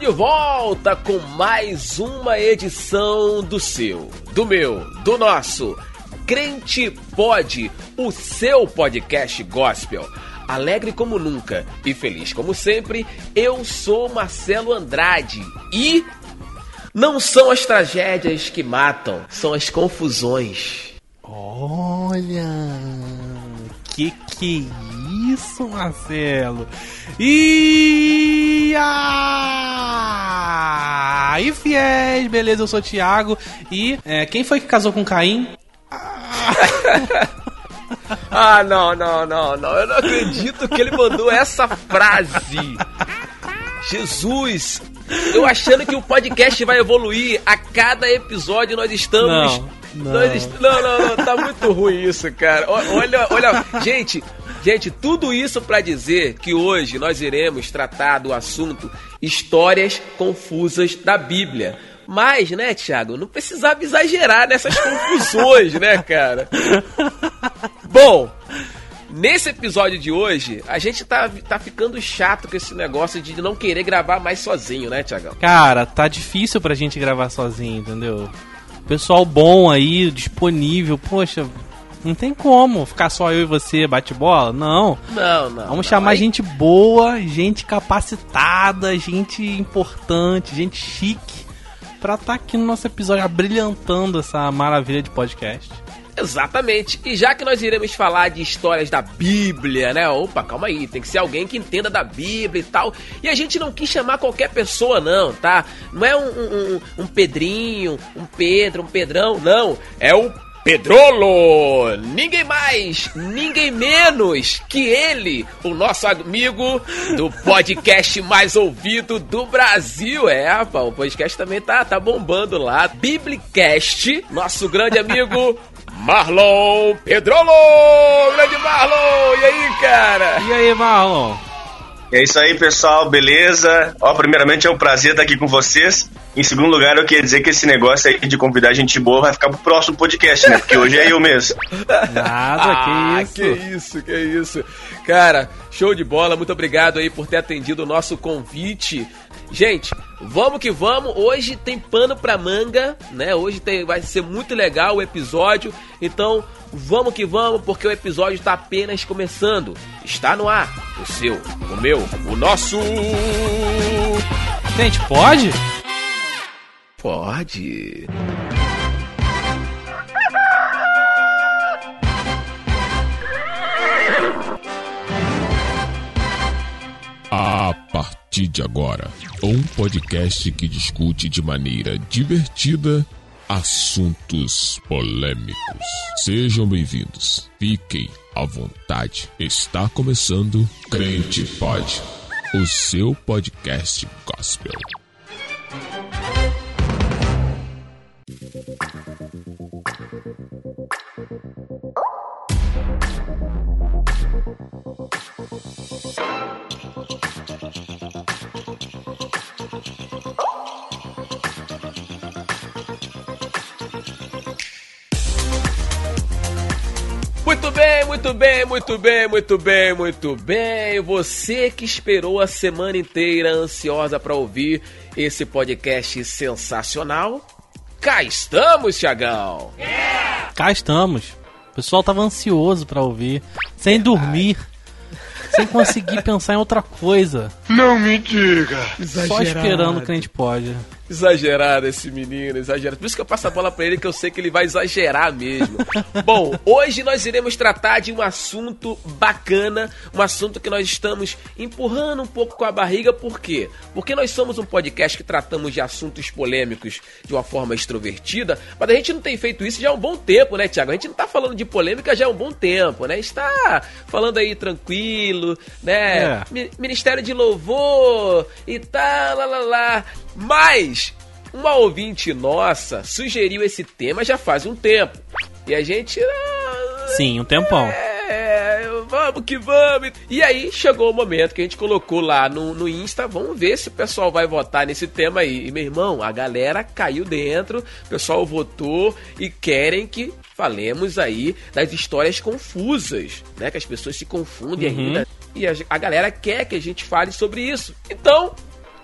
De volta com mais uma edição do seu, do meu, do nosso Crente Pode, o seu podcast gospel. Alegre como nunca e feliz como sempre, eu sou Marcelo Andrade e não são as tragédias que matam, são as confusões. Olha, que que isso, Marcelo? E aí, fiéis, beleza? Eu sou o Thiago e é, quem foi que casou com Caim? ah, não, não, não, não. Eu não acredito que ele mandou essa frase. Jesus, eu achando que o podcast vai evoluir a cada episódio nós estamos Não, não. Nós est- não, não, não, tá muito ruim isso, cara. Olha, olha, gente, gente, tudo isso pra dizer que hoje nós iremos tratar do assunto histórias confusas da Bíblia. Mas, né, Thiago, não precisava exagerar nessas confusões, né, cara? Bom, nesse episódio de hoje, a gente tá, tá ficando chato com esse negócio de não querer gravar mais sozinho, né, Thiagão? Cara, tá difícil pra gente gravar sozinho, entendeu? Pessoal bom aí, disponível, poxa, não tem como ficar só eu e você bate bola? Não. Não, não. Vamos não. chamar Aí- gente boa, gente capacitada, gente importante, gente chique, pra estar aqui no nosso episódio abrilhantando essa maravilha de podcast. Exatamente. E já que nós iremos falar de histórias da Bíblia, né? Opa, calma aí, tem que ser alguém que entenda da Bíblia e tal. E a gente não quis chamar qualquer pessoa, não, tá? Não é um, um, um- um Pedrinho, um Pedro, um Pedrão, não. É o Pedrolo! Ninguém mais, ninguém menos que ele, o nosso amigo do podcast mais ouvido do Brasil. É, rapaz, o podcast também tá, tá bombando lá. Biblicast, nosso grande amigo Marlon Pedrolo! Grande Marlon! E aí, cara? E aí, Marlon? É isso aí, pessoal, beleza? Ó, primeiramente é um prazer estar aqui com vocês. Em segundo lugar, eu queria dizer que esse negócio aí de convidar gente boa vai ficar pro próximo podcast, né? Porque hoje é eu mesmo. Nada, Ah, que isso. que isso, que isso. Cara, show de bola. Muito obrigado aí por ter atendido o nosso convite. Gente, vamos que vamos. Hoje tem pano pra manga, né? Hoje tem, vai ser muito legal o episódio. Então, vamos que vamos, porque o episódio está apenas começando. Está no ar. O seu, o meu, o nosso. Gente, pode? Pode. A partir de agora, um podcast que discute de maneira divertida assuntos polêmicos. Sejam bem-vindos. Fiquem à vontade. Está começando Crente Pod, o seu podcast gospel. Muito bem, muito bem, muito bem, muito bem, muito bem. Você que esperou a semana inteira ansiosa para ouvir esse podcast sensacional. Cá estamos, Tiagão. Cá estamos. O pessoal tava ansioso pra ouvir, sem dormir, sem conseguir pensar em outra coisa. Não me diga. Só esperando o que a gente pode. Exagerado esse menino, exagerado. Por isso que eu passo a bola pra ele, que eu sei que ele vai exagerar mesmo. Bom, hoje nós iremos tratar de um assunto bacana, um assunto que nós estamos empurrando um pouco com a barriga, por quê? Porque nós somos um podcast que tratamos de assuntos polêmicos de uma forma extrovertida, mas a gente não tem feito isso já há um bom tempo, né, Tiago? A gente não tá falando de polêmica já há um bom tempo, né? A gente tá falando aí tranquilo, né? É. Mi- Ministério de Louvor e tal, lá, lá, lá. Mas uma ouvinte nossa sugeriu esse tema já faz um tempo. E a gente. ah, Sim, um tempão. É, va- vamos que vamos. E aí chegou o momento que a gente colocou lá no, no Insta, vamos ver se o pessoal vai votar nesse tema aí. E meu irmão, a galera caiu dentro, o pessoal votou e querem que falemos aí das histórias confusas, né? Que as pessoas se confundem uhum. ainda. E a, a galera quer que a gente fale sobre isso. Então,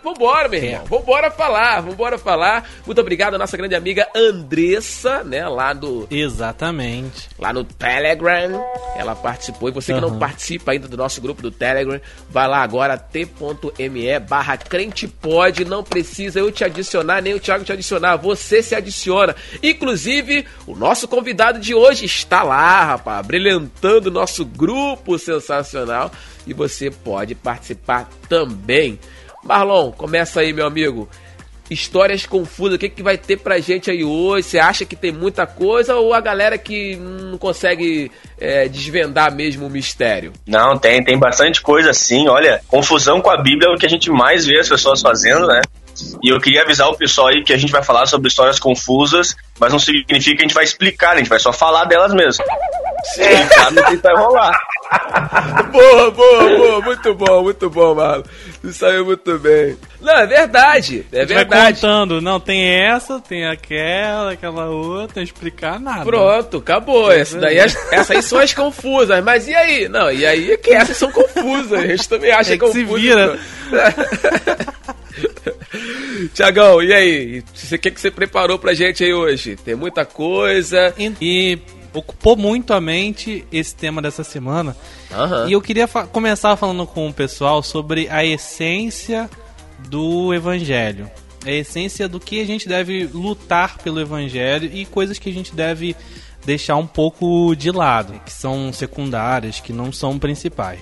Vambora, meu irmão. É. Vambora falar, vambora falar. Muito obrigado à nossa grande amiga Andressa, né? Lá do. Exatamente. Lá no Telegram. Ela participou. E você que uhum. não participa ainda do nosso grupo do Telegram, vai lá agora, t.me barra crentepod. Não precisa eu te adicionar, nem o Thiago te adicionar. Você se adiciona. Inclusive, o nosso convidado de hoje está lá, rapaz, brilhantando o nosso grupo sensacional. E você pode participar também. Marlon, começa aí, meu amigo. Histórias confusas, o que, que vai ter pra gente aí hoje? Você acha que tem muita coisa ou a galera que não consegue é, desvendar mesmo o mistério? Não, tem, tem bastante coisa sim. Olha, confusão com a Bíblia é o que a gente mais vê as pessoas fazendo, né? E eu queria avisar o pessoal aí que a gente vai falar sobre histórias confusas, mas não significa que a gente vai explicar, a gente vai só falar delas mesmo. Sim, sabe o que vai rolar. boa, boa, boa, muito bom, muito bom, Marlon. Isso saiu muito bem. Não, é verdade, é verdade. Vai contando, não, tem essa, tem aquela, aquela outra, explicar nada. Pronto, acabou. É essa daí, essas aí são as confusas, mas e aí? Não, e aí é que essas são confusas, a gente também acha é que confusa. se vira. Tiagão, e aí? O que, que você preparou pra gente aí hoje? Tem muita coisa. E, e ocupou muito a mente esse tema dessa semana. Uhum. E eu queria fa começar falando com o pessoal sobre a essência do evangelho. A essência do que a gente deve lutar pelo evangelho e coisas que a gente deve deixar um pouco de lado, que são secundárias, que não são principais.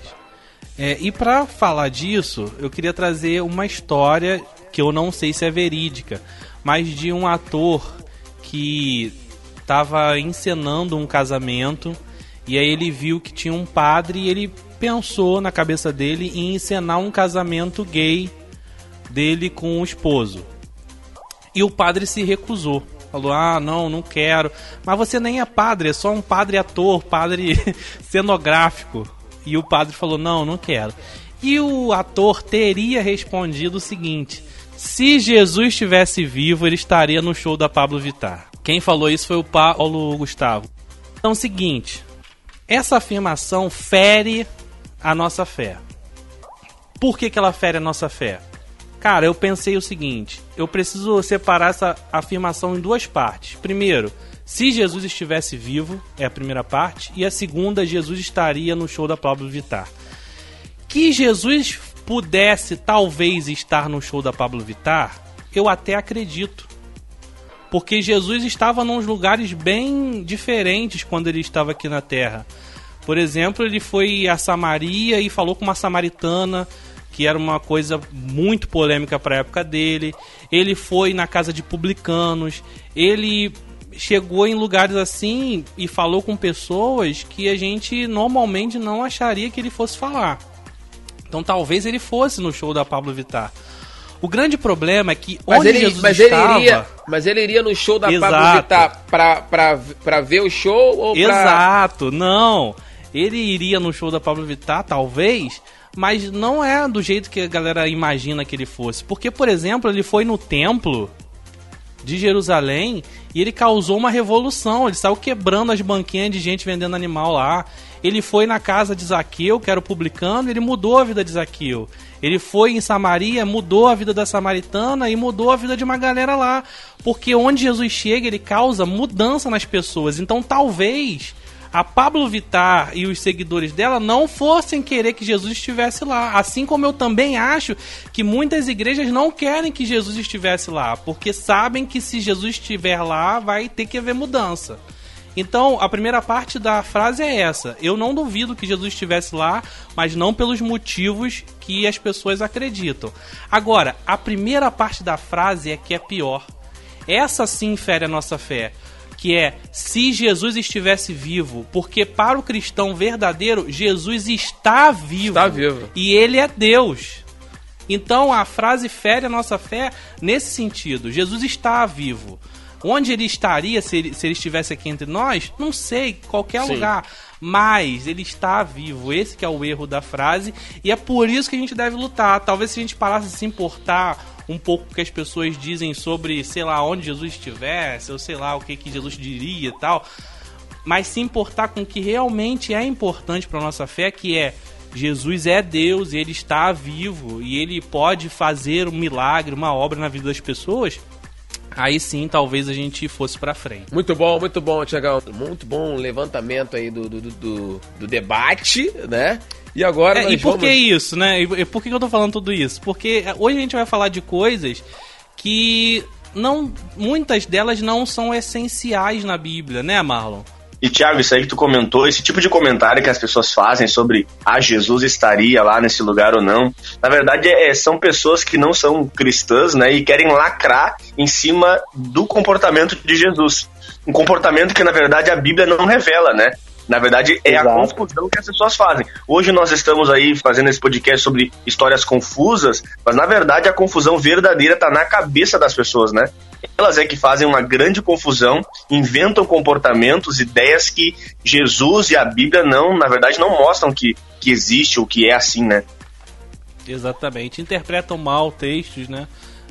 É, e para falar disso, eu queria trazer uma história que eu não sei se é verídica, mas de um ator que estava encenando um casamento e aí ele viu que tinha um padre e ele pensou na cabeça dele em encenar um casamento gay dele com o esposo. E o padre se recusou. Falou: "Ah, não, não quero". Mas você nem é padre, é só um padre ator, padre cenográfico. E o padre falou: "Não, não quero". E o ator teria respondido o seguinte: se Jesus estivesse vivo, ele estaria no show da Pablo Vittar. Quem falou isso foi o Paulo Gustavo. Então, seguinte: essa afirmação fere a nossa fé. Por que, que ela fere a nossa fé? Cara, eu pensei o seguinte: eu preciso separar essa afirmação em duas partes. Primeiro, se Jesus estivesse vivo, é a primeira parte, e a segunda, Jesus estaria no show da Pablo Vittar. Que Jesus pudesse talvez estar no show da Pablo Vittar, eu até acredito. Porque Jesus estava em lugares bem diferentes quando ele estava aqui na Terra. Por exemplo, ele foi a Samaria e falou com uma samaritana, que era uma coisa muito polêmica para a época dele. Ele foi na casa de publicanos. Ele chegou em lugares assim e falou com pessoas que a gente normalmente não acharia que ele fosse falar. Então talvez ele fosse no show da Pablo Vittar. O grande problema é que mas onde ele, Jesus mas estava... Ele iria, mas ele iria no show da Exato. Pablo Vittar pra, pra, pra ver o show ou pra... Exato, não. Ele iria no show da Pablo Vittar, talvez, mas não é do jeito que a galera imagina que ele fosse. Porque, por exemplo, ele foi no templo de Jerusalém e ele causou uma revolução. Ele saiu quebrando as banquinhas de gente vendendo animal lá. Ele foi na casa de Zaqueu, que era o publicano, e ele mudou a vida de Zaqueu. Ele foi em Samaria, mudou a vida da samaritana e mudou a vida de uma galera lá. Porque onde Jesus chega, ele causa mudança nas pessoas. Então talvez a Pablo Vittar e os seguidores dela não fossem querer que Jesus estivesse lá. Assim como eu também acho que muitas igrejas não querem que Jesus estivesse lá, porque sabem que se Jesus estiver lá, vai ter que haver mudança. Então, a primeira parte da frase é essa. Eu não duvido que Jesus estivesse lá, mas não pelos motivos que as pessoas acreditam. Agora, a primeira parte da frase é que é pior. Essa sim fere a nossa fé. Que é se Jesus estivesse vivo, porque para o cristão verdadeiro, Jesus está vivo. Está vivo. E ele é Deus. Então a frase fere a nossa fé nesse sentido. Jesus está vivo. Onde ele estaria se ele, se ele estivesse aqui entre nós? Não sei, qualquer Sim. lugar. Mas ele está vivo. Esse que é o erro da frase. E é por isso que a gente deve lutar. Talvez se a gente parasse de se importar um pouco o que as pessoas dizem sobre, sei lá, onde Jesus estivesse, ou sei lá, o que, que Jesus diria e tal. Mas se importar com o que realmente é importante para nossa fé, que é Jesus é Deus, ele está vivo e ele pode fazer um milagre, uma obra na vida das pessoas, aí sim talvez a gente fosse para frente. Muito bom, muito bom, Tiagão. Muito bom levantamento aí do, do, do, do debate, né? E agora. É, e por vamos... que isso, né? E por que eu tô falando tudo isso? Porque hoje a gente vai falar de coisas que não. Muitas delas não são essenciais na Bíblia, né, Marlon? E, Tiago, isso aí que tu comentou, esse tipo de comentário que as pessoas fazem sobre ah, Jesus estaria lá nesse lugar ou não, na verdade é, são pessoas que não são cristãs, né, e querem lacrar em cima do comportamento de Jesus. Um comportamento que, na verdade, a Bíblia não revela, né? Na verdade, é Exato. a confusão que as pessoas fazem. Hoje nós estamos aí fazendo esse podcast sobre histórias confusas, mas na verdade a confusão verdadeira está na cabeça das pessoas, né? Elas é que fazem uma grande confusão, inventam comportamentos, ideias que Jesus e a Bíblia não, na verdade, não mostram que, que existe ou que é assim, né? Exatamente. Interpretam mal textos, né?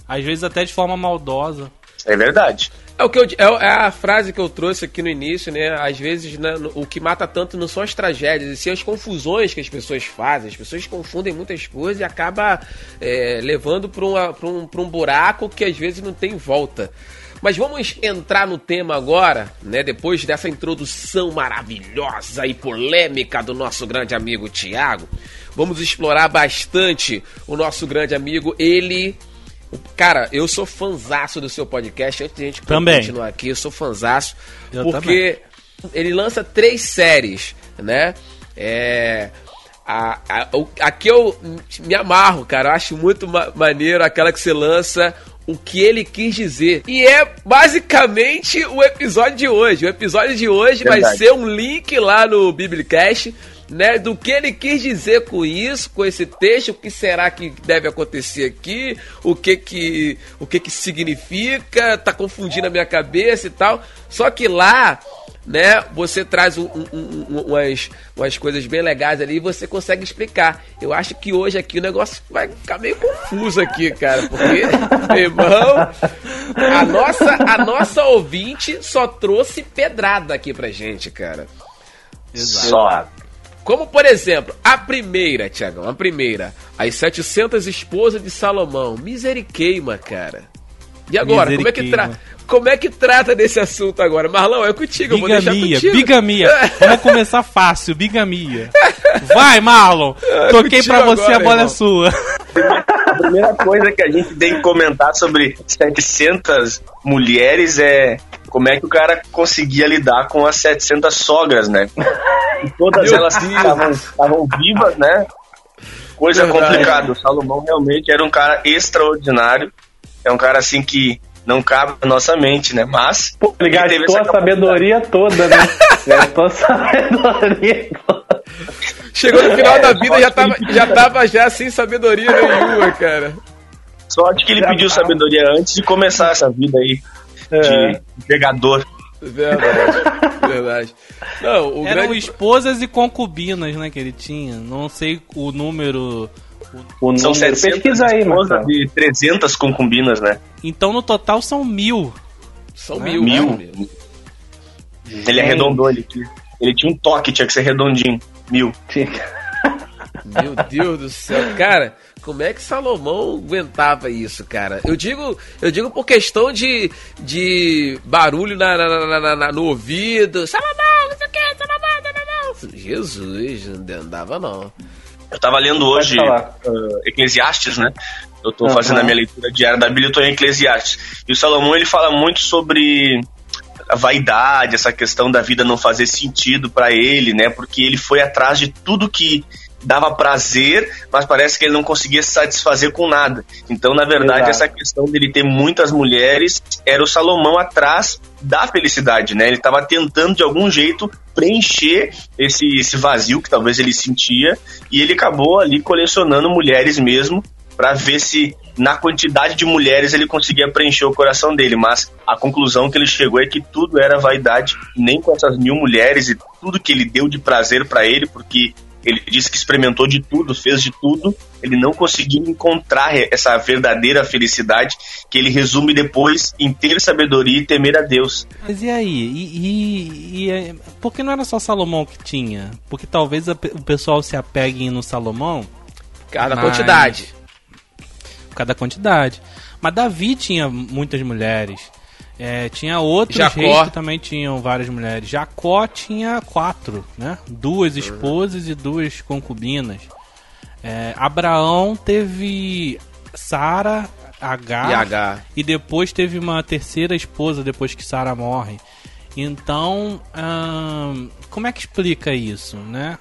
Às vezes até de forma maldosa. É verdade. É, o que eu, é, é a frase que eu trouxe aqui no início, né? Às vezes né, o que mata tanto não são as tragédias, e sim as confusões que as pessoas fazem. As pessoas confundem muitas coisas e acaba é, levando para um, um buraco que às vezes não tem volta. Mas vamos entrar no tema agora, né? Depois dessa introdução maravilhosa e polêmica do nosso grande amigo Tiago. Vamos explorar bastante o nosso grande amigo, ele Cara, eu sou fanzaço do seu podcast. Antes de a gente também. continuar aqui, eu sou fanzaço. Eu porque também. ele lança três séries, né? É. A, a, a, que eu me amarro, cara. Eu acho muito ma maneiro aquela que você lança o que ele quis dizer. E é basicamente o episódio de hoje. O episódio de hoje Verdade. vai ser um link lá no Biblicast né, do que ele quis dizer com isso, com esse texto, o que será que deve acontecer aqui, o que que o que que significa, tá confundindo a minha cabeça e tal. Só que lá, né, você traz um, um, um, umas, umas coisas bem legais ali e você consegue explicar. Eu acho que hoje aqui o negócio vai ficar meio confuso aqui, cara, porque, irmão, a nossa, a nossa ouvinte só trouxe pedrada aqui pra gente, cara. Exato. Só. Como, por exemplo, a primeira, Tiagão, a primeira. As 700 esposas de Salomão. Miseriqueima, cara. E agora, como é que tra como é que trata desse assunto agora? Marlão, é contigo, bigamia, eu vou deixar contigo. Bigamia, Vamos começar fácil, bigamia. Vai, Marlon, é toquei pra você, agora, a bola irmão. é sua. A primeira coisa que a gente tem que comentar sobre 700 mulheres é como é que o cara conseguia lidar com as 700 sogras, né? E todas Meu elas estavam vivas, né? Coisa Verdade. complicada. O Salomão realmente era um cara extraordinário. É um cara assim que não cabe na nossa mente, né? Mas. Pô, ele gastou a sabedoria toda, né? gastou a sabedoria toda. Chegou no final é, da vida e já tava, já tava já sem sabedoria nenhuma, cara. Sorte que ele já pediu tá. sabedoria antes de começar essa vida aí é. de pegador. Verdade, verdade. Não, o Eram grande... esposas e concubinas, né, que ele tinha. Não sei o número... O número... São 700 pesquisa aí, mano. de 300 concubinas, né? Então no total são mil. São mil. Mil. Né? Ele arredondou, ele, ele tinha um toque, tinha que ser redondinho. Mil. Meu Deus do céu, cara, como é que Salomão aguentava isso, cara? Eu digo, eu digo por questão de, de barulho na, na, na, na no ouvido. Salomão, não sei o que, Salomão, Salomão. Jesus, não andava não. Eu tava lendo hoje uh, Eclesiastes, né? Eu tô uhum. fazendo a minha leitura diária da Bíblia, eu tô em Eclesiastes. E o Salomão, ele fala muito sobre a vaidade, essa questão da vida não fazer sentido para ele, né? Porque ele foi atrás de tudo que dava prazer, mas parece que ele não conseguia se satisfazer com nada. Então, na verdade, Exato. essa questão dele ter muitas mulheres era o Salomão atrás da felicidade, né? Ele estava tentando de algum jeito preencher esse, esse vazio que talvez ele sentia e ele acabou ali colecionando mulheres mesmo para ver se na quantidade de mulheres ele conseguia preencher o coração dele, mas a conclusão que ele chegou é que tudo era vaidade, nem com essas mil mulheres e tudo que ele deu de prazer para ele, porque ele disse que experimentou de tudo, fez de tudo, ele não conseguiu encontrar essa verdadeira felicidade que ele resume depois em ter sabedoria e temer a Deus. Mas e aí? E, e, e é, por que não era só Salomão que tinha? Porque talvez a, o pessoal se apegue no Salomão. Cada mas... quantidade. Cada quantidade. Mas Davi tinha muitas mulheres. É, tinha outros Jacó. reis que também tinham várias mulheres. Jacó tinha quatro, né? Duas esposas e duas concubinas. É, Abraão teve Sara, H, e, e depois teve uma terceira esposa depois que Sara morre. Então, hum, como é que explica isso, né?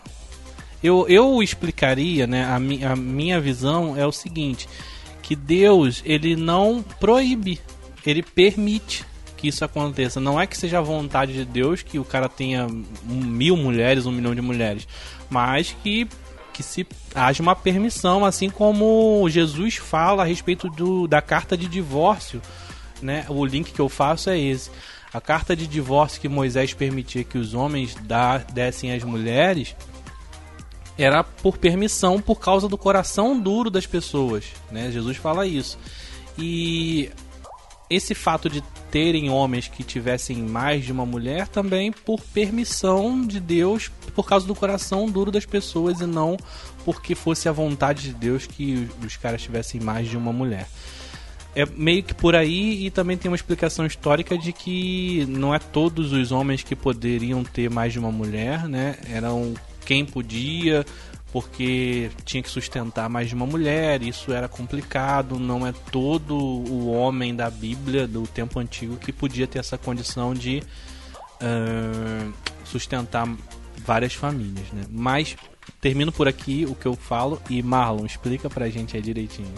Eu, eu explicaria, né? A, mi, a minha visão é o seguinte: que Deus ele não proíbe ele permite que isso aconteça. Não é que seja a vontade de Deus que o cara tenha mil mulheres, um milhão de mulheres, mas que que se haja uma permissão, assim como Jesus fala a respeito do, da carta de divórcio, né? O link que eu faço é esse. A carta de divórcio que Moisés permitia que os homens dessem às mulheres era por permissão por causa do coração duro das pessoas, né? Jesus fala isso. E esse fato de terem homens que tivessem mais de uma mulher também por permissão de Deus, por causa do coração duro das pessoas e não porque fosse a vontade de Deus que os caras tivessem mais de uma mulher. É meio que por aí e também tem uma explicação histórica de que não é todos os homens que poderiam ter mais de uma mulher, né? Eram quem podia, porque tinha que sustentar mais de uma mulher, isso era complicado, não é todo o homem da Bíblia do tempo antigo que podia ter essa condição de uh, sustentar várias famílias, né? Mas termino por aqui o que eu falo e Marlon, explica pra gente aí direitinho.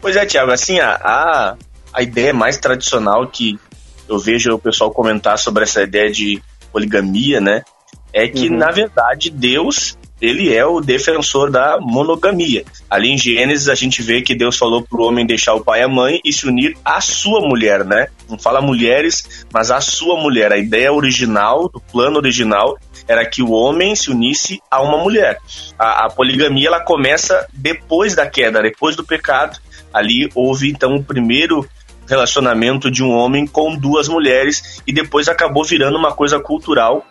Pois é, Tiago, assim, a, a, a ideia mais tradicional que eu vejo o pessoal comentar sobre essa ideia de poligamia, né? É que, uhum. na verdade, Deus ele é o defensor da monogamia. Ali em Gênesis a gente vê que Deus falou para o homem deixar o pai e a mãe e se unir à sua mulher, né? Não fala mulheres, mas à sua mulher. A ideia original, do plano original, era que o homem se unisse a uma mulher. A, a poligamia ela começa depois da queda, depois do pecado. Ali houve então o primeiro relacionamento de um homem com duas mulheres e depois acabou virando uma coisa cultural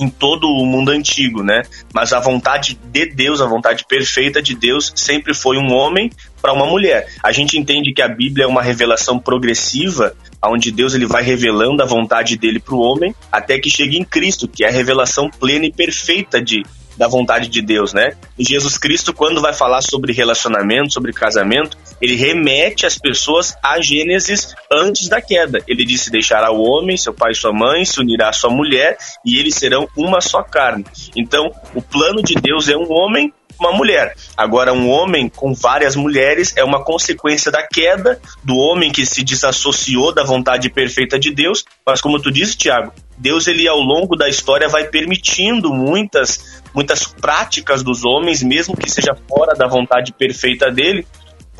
em todo o mundo antigo, né? Mas a vontade de Deus, a vontade perfeita de Deus, sempre foi um homem para uma mulher. A gente entende que a Bíblia é uma revelação progressiva, onde Deus ele vai revelando a vontade dele para o homem, até que chegue em Cristo, que é a revelação plena e perfeita de da vontade de Deus, né? Jesus Cristo, quando vai falar sobre relacionamento, sobre casamento, ele remete as pessoas a Gênesis antes da queda. Ele disse: deixará o homem, seu pai e sua mãe, se unirá à sua mulher, e eles serão uma só carne. Então, o plano de Deus é um homem uma mulher. Agora, um homem com várias mulheres é uma consequência da queda do homem que se desassociou da vontade perfeita de Deus. Mas, como tu disse, Tiago, Deus ele ao longo da história vai permitindo muitas muitas práticas dos homens, mesmo que seja fora da vontade perfeita dele,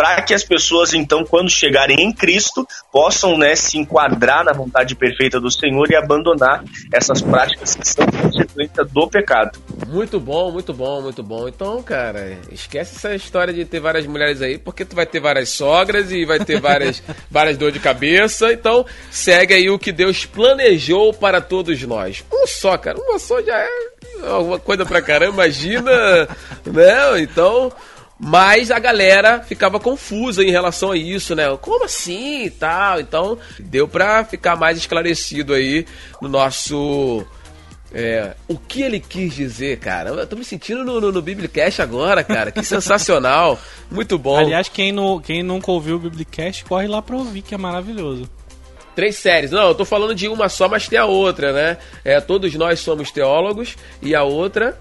para que as pessoas, então, quando chegarem em Cristo, possam né, se enquadrar na vontade perfeita do Senhor e abandonar essas práticas que são consequência do pecado. Muito bom, muito bom, muito bom. Então, cara, esquece essa história de ter várias mulheres aí, porque tu vai ter várias sogras e vai ter várias, várias dores de cabeça. Então, segue aí o que Deus planejou para todos nós. Um só, cara, uma só já é alguma coisa pra caramba, imagina, né? Então. Mas a galera ficava confusa em relação a isso, né? Como assim e tal? Então, deu pra ficar mais esclarecido aí no nosso. É, o que ele quis dizer, cara? Eu tô me sentindo no, no, no Biblicast agora, cara. Que sensacional. Muito bom. Aliás, quem, no, quem nunca ouviu o Biblicast, corre lá pra ouvir, que é maravilhoso. Três séries. Não, eu tô falando de uma só, mas tem a outra, né? É, todos nós somos teólogos e a outra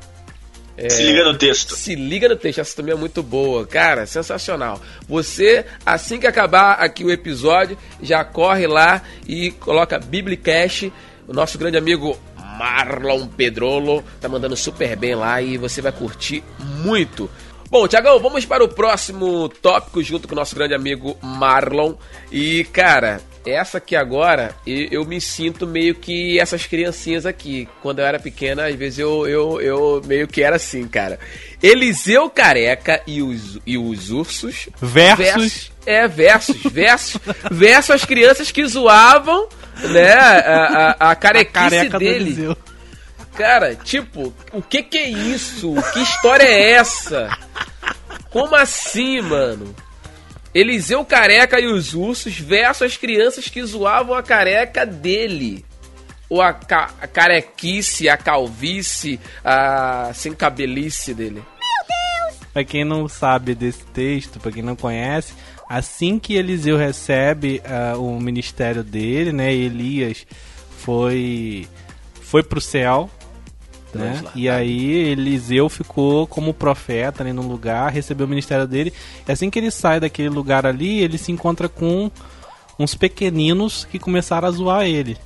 é, se liga no texto. Se liga no texto, essa também é muito boa. Cara, sensacional. Você, assim que acabar aqui o episódio, já corre lá e coloca Biblicast. O nosso grande amigo Marlon Pedrolo tá mandando super bem lá e você vai curtir muito. Bom, Tiagão, vamos para o próximo tópico junto com o nosso grande amigo Marlon. E, cara, essa aqui agora, eu, me sinto meio que essas criancinhas aqui. Quando eu era pequena, às vezes eu, eu, eu meio que era assim, cara. Eliseu Careca e os, e os ursos. Versus. versus é, versus, versus. versus as crianças que zoavam, né, a, a, a carequice a dele. Cara, tipo, o que que é isso? Que história é essa? Como assim, mano? Eliseu Careca e os ursos versus as crianças que zoavam a careca dele. Ou a, ca a carequice, a calvície, a sem cabelice dele. Meu Deus! Pra quem não sabe desse texto, pra quem não conhece, assim que Eliseu recebe uh, o ministério dele, né? Elias foi foi pro céu né? E aí Eliseu ficou como profeta ali no lugar, recebeu o ministério dele. E assim que ele sai daquele lugar ali, ele se encontra com uns pequeninos que começaram a zoar ele.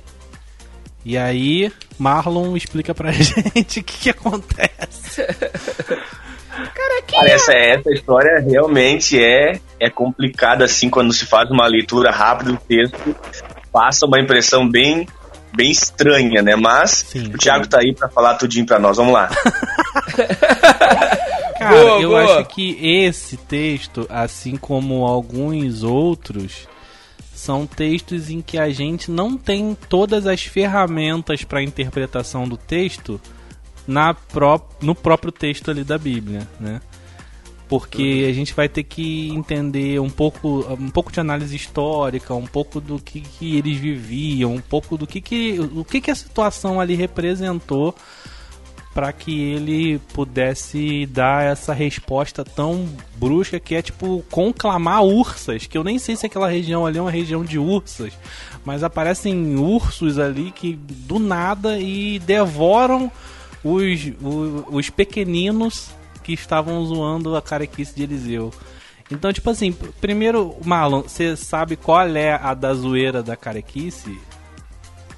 E aí Marlon explica pra gente o que, que acontece. Cara, essa, essa história realmente é, é complicada assim quando se faz uma leitura rápida do texto. Passa uma impressão bem bem estranha, né? Mas sim, o Thiago tá aí para falar tudinho para nós. Vamos lá. Cara, boa, eu boa. acho que esse texto, assim como alguns outros, são textos em que a gente não tem todas as ferramentas para interpretação do texto na pró no próprio texto ali da Bíblia, né? Porque uhum. a gente vai ter que entender um pouco, um pouco de análise histórica, um pouco do que, que eles viviam, um pouco do que, que, o que, que a situação ali representou para que ele pudesse dar essa resposta tão brusca que é tipo conclamar ursas, que eu nem sei se aquela região ali é uma região de ursas, mas aparecem ursos ali que do nada e devoram os, os, os pequeninos que estavam zoando a carequice de Eliseu. Então, tipo assim, primeiro, Marlon, você sabe qual é a da zoeira da carequice?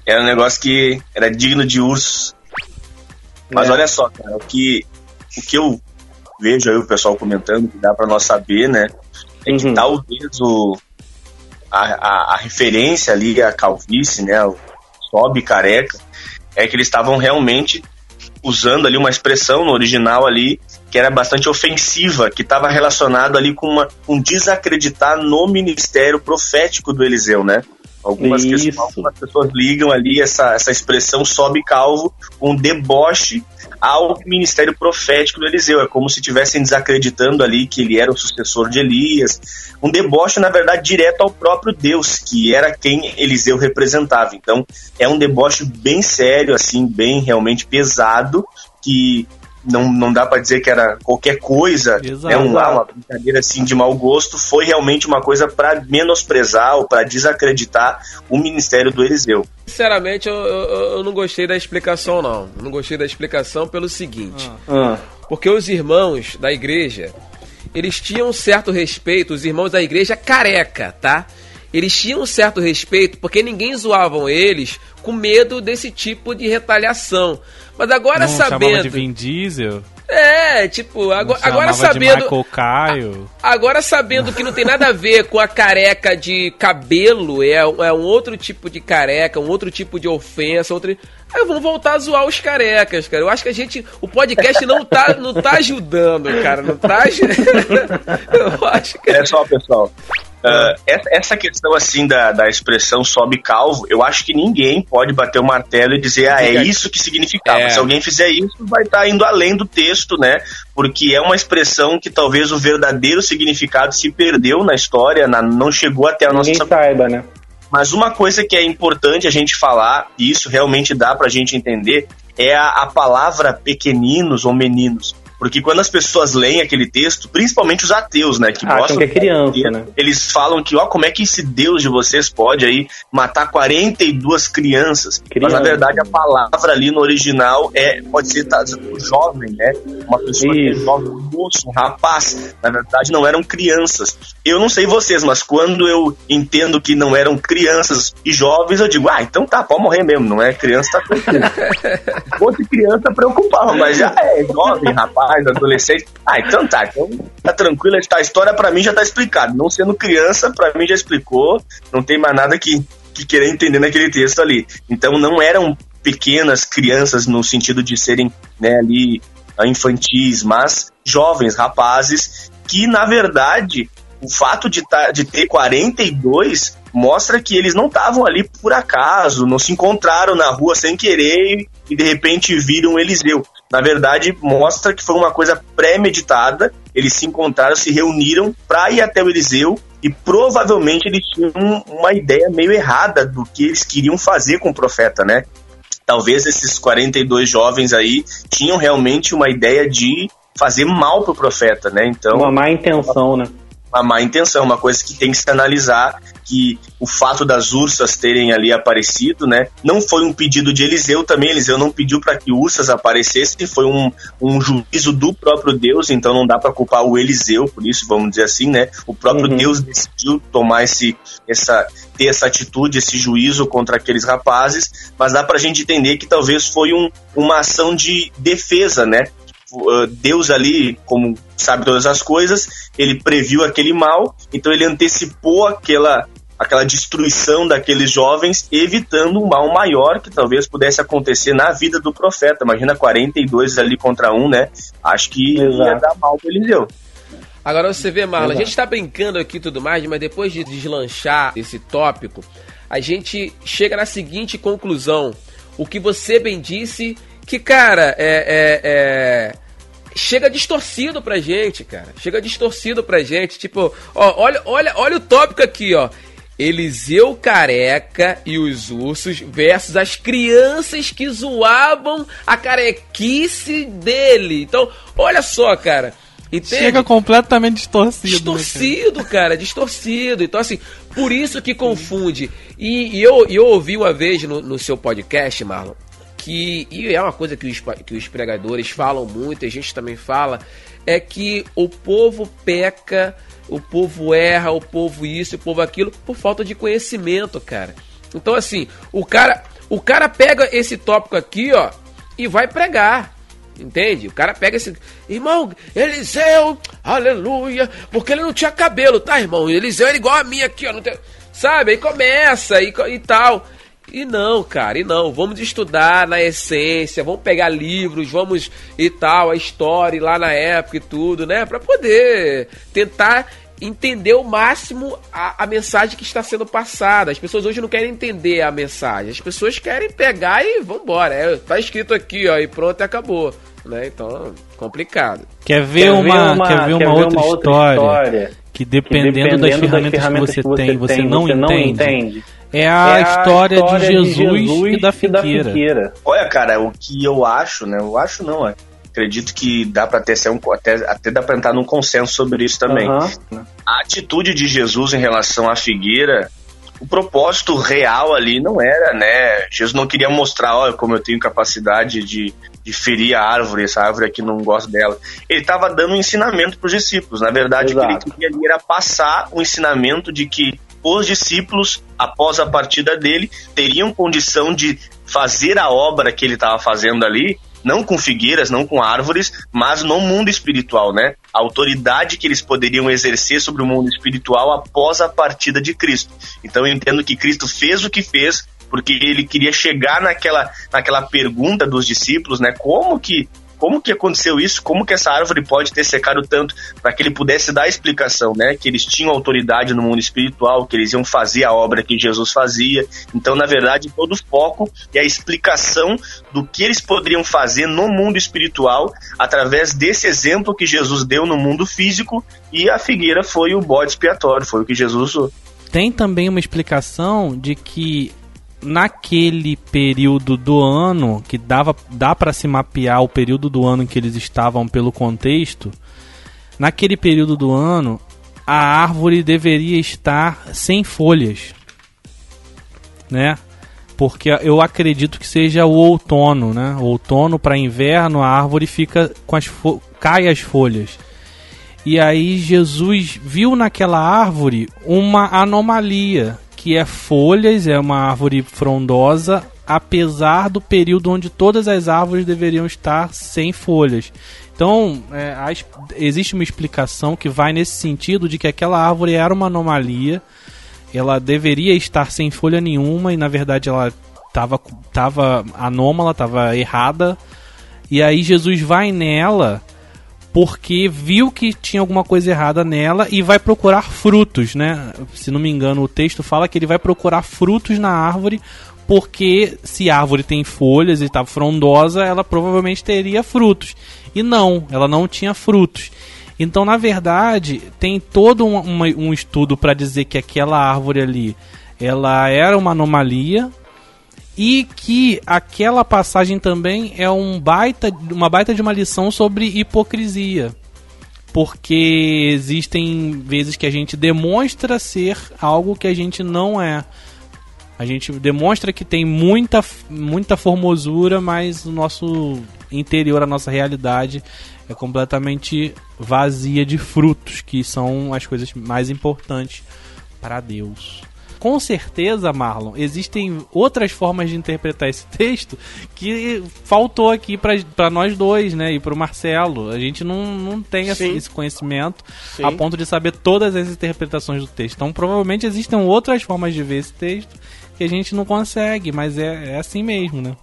Era um negócio que era digno de urso. Mas é. olha só, cara, o que, o que eu vejo aí o pessoal comentando, que dá para nós saber, né? É que uhum. talvez o, a, a, a, referência ali, a calvície, né? O sobe careca, é que eles estavam realmente usando ali uma expressão no original ali que era bastante ofensiva, que estava relacionado ali com uma, um desacreditar no ministério profético do Eliseu, né? Algumas, questões, algumas pessoas ligam ali essa, essa expressão sobe calvo com um deboche ao ministério profético do Eliseu. É como se estivessem desacreditando ali que ele era o sucessor de Elias. Um deboche, na verdade, direto ao próprio Deus, que era quem Eliseu representava. Então, é um deboche bem sério, assim, bem realmente pesado, que não, não dá para dizer que era qualquer coisa, é um, uma brincadeira assim de mau gosto, foi realmente uma coisa para menosprezar ou para desacreditar o ministério do Eliseu. Sinceramente, eu, eu, eu, não gostei da explicação, não. Eu não gostei da explicação pelo seguinte: ah. porque os irmãos da igreja eles tinham um certo respeito, os irmãos da igreja careca, tá? Eles tinham um certo respeito porque ninguém zoavam eles com medo desse tipo de retaliação. Mas agora não, sabendo. de Vin Diesel? É, tipo, agora, agora sabendo. De Caio. Agora sabendo que não tem nada a ver com a careca de cabelo, é, é um outro tipo de careca, um outro tipo de ofensa, outro. Aí vamos voltar a zoar os carecas, cara. Eu acho que a gente. O podcast não tá, não tá ajudando, cara. Não tá. Eu acho que. É só, pessoal. Uh, essa questão assim da, da expressão sobe calvo, eu acho que ninguém pode bater o martelo e dizer, ah, é isso que significava. É. Se alguém fizer isso, vai estar tá indo além do texto, né? Porque é uma expressão que talvez o verdadeiro significado se perdeu na história, na, não chegou até a ninguém nossa. saiba, né? Mas uma coisa que é importante a gente falar, e isso realmente dá pra gente entender, é a, a palavra pequeninos ou meninos. Porque quando as pessoas leem aquele texto, principalmente os ateus, né? Que Acham que é criança, né? Eles falam que, ó, como é que esse Deus de vocês pode aí matar 42 crianças? Criança. Mas na verdade a palavra ali no original é pode ser tá, jovem, né? Uma pessoa que é jovem, um moço, um rapaz. Na verdade não eram crianças. Eu não sei vocês, mas quando eu entendo que não eram crianças e jovens, eu digo, ah, então tá, pode morrer mesmo, não é criança, tá tranquilo. Fosse criança, preocupava, mas já é jovem, rapaz adolescente. Ah, então tá, então tá tranquilo, a história para mim já tá explicada. Não sendo criança, para mim já explicou, não tem mais nada que, que querer entender naquele texto ali. Então não eram pequenas crianças no sentido de serem né, ali infantis, mas jovens, rapazes, que na verdade o fato de, tá, de ter 42 mostra que eles não estavam ali por acaso, não se encontraram na rua sem querer e de repente viram Eliseu. Na verdade, mostra que foi uma coisa pré-meditada. Eles se encontraram, se reuniram para ir até o Eliseu e provavelmente eles tinham uma ideia meio errada do que eles queriam fazer com o profeta, né? Talvez esses 42 jovens aí tinham realmente uma ideia de fazer mal pro profeta, né? Então, uma má intenção, né? Uma má intenção, uma coisa que tem que se analisar, que o fato das ursas terem ali aparecido, né, não foi um pedido de Eliseu também, Eliseu não pediu para que ursas aparecessem, foi um, um juízo do próprio Deus, então não dá para culpar o Eliseu por isso, vamos dizer assim, né, o próprio uhum. Deus decidiu tomar esse, essa, ter essa atitude, esse juízo contra aqueles rapazes, mas dá para a gente entender que talvez foi um, uma ação de defesa, né, Deus ali, como sabe todas as coisas, ele previu aquele mal, então ele antecipou aquela aquela destruição daqueles jovens, evitando um mal maior que talvez pudesse acontecer na vida do profeta. Imagina 42 ali contra um, né? Acho que Exato. ia dar mal para Eliseu. Agora você vê, Marlon, a gente tá brincando aqui e tudo mais, mas depois de deslanchar esse tópico, a gente chega na seguinte conclusão. O que você bem disse, que, cara, é, é, é chega distorcido pra gente, cara. Chega distorcido pra gente. Tipo, ó, olha, olha, olha o tópico aqui, ó. Eliseu Careca e os ursos versus as crianças que zoavam a carequice dele. Então, olha só, cara. Entende? Chega completamente distorcido. Né, distorcido, cara, distorcido. Então, assim, por isso que confunde. E, e eu, eu ouvi uma vez no, no seu podcast, Marlon, que, e é uma coisa que os, que os pregadores falam muito, a gente também fala, é que o povo peca, o povo erra, o povo isso, o povo aquilo, por falta de conhecimento, cara. Então, assim, o cara, o cara pega esse tópico aqui, ó, e vai pregar. Entende? O cara pega esse. Irmão, Eliseu, aleluia. Porque ele não tinha cabelo, tá, irmão? Eliseu era igual a mim aqui, ó. Tem... Sabe? Aí começa e, e tal. E não, cara, e não. Vamos estudar na essência, vamos pegar livros, vamos e tal, a história lá na época e tudo, né? Para poder tentar entender o máximo a, a, mensagem que está sendo passada. As pessoas hoje não querem entender a mensagem, as pessoas querem pegar e vambora. É, tá escrito aqui, ó, e pronto, e acabou. Né? Então, complicado. Quer ver, quer uma, uma, quer ver uma, quer outra, uma história, história, que dependendo, que dependendo das, ferramentas das, ferramentas que você, que você tem, você, tem, não, você entende. não entende é a, é história, história, de Jesus, de Jesus e, da figueira. Olha, cara, o que eu acho, né? Eu acho não, é. Acredito que dá para ter um, até, até dá para entrar num consenso sobre isso também. Uhum. A atitude de Jesus em relação à figueira, o propósito real ali não era, né? Jesus não queria mostrar, olha, como eu tenho capacidade de, de ferir a árvore, essa árvore aqui não gosto dela. Ele estava dando um ensinamento para os discípulos. Na verdade, Exato. o que ele queria ali era passar o ensinamento de que os discípulos, após a partida dele, teriam condição de fazer a obra que ele estava fazendo ali, não com figueiras, não com árvores, mas no mundo espiritual, né? A autoridade que eles poderiam exercer sobre o mundo espiritual após a partida de Cristo. Então eu entendo que Cristo fez o que fez porque ele queria chegar naquela, naquela pergunta dos discípulos, né? Como que como que aconteceu isso, como que essa árvore pode ter secado tanto, para que ele pudesse dar a explicação, né? Que eles tinham autoridade no mundo espiritual, que eles iam fazer a obra que Jesus fazia. Então, na verdade, todo o foco e a explicação do que eles poderiam fazer no mundo espiritual através desse exemplo que Jesus deu no mundo físico e a figueira foi o bode expiatório, foi o que Jesus usou. Tem também uma explicação de que naquele período do ano, que dava, dá para se mapear o período do ano em que eles estavam pelo contexto, naquele período do ano, a árvore deveria estar sem folhas, né? Porque eu acredito que seja o outono, né? O outono para inverno, a árvore fica com as cai as folhas. E aí Jesus viu naquela árvore uma anomalia que é folhas, é uma árvore frondosa, apesar do período onde todas as árvores deveriam estar sem folhas. Então, é, a, existe uma explicação que vai nesse sentido de que aquela árvore era uma anomalia, ela deveria estar sem folha nenhuma e na verdade ela estava tava anômala, estava errada. E aí Jesus vai nela porque viu que tinha alguma coisa errada nela e vai procurar frutos, né? Se não me engano, o texto fala que ele vai procurar frutos na árvore, porque se a árvore tem folhas e está frondosa, ela provavelmente teria frutos. E não, ela não tinha frutos. Então, na verdade, tem todo um, um estudo para dizer que aquela árvore ali ela era uma anomalia, e que aquela passagem também é um baita, uma baita de uma lição sobre hipocrisia. Porque existem vezes que a gente demonstra ser algo que a gente não é. A gente demonstra que tem muita, muita formosura, mas o nosso interior, a nossa realidade é completamente vazia de frutos, que são as coisas mais importantes para Deus com certeza, Marlon, existem outras formas de interpretar esse texto que faltou aqui para nós dois, né? E para o Marcelo. A gente não, não tem esse, esse conhecimento Sim. a ponto de saber todas as interpretações do texto. Então, provavelmente existem outras formas de ver esse texto que a gente não consegue, mas é, é assim mesmo, né?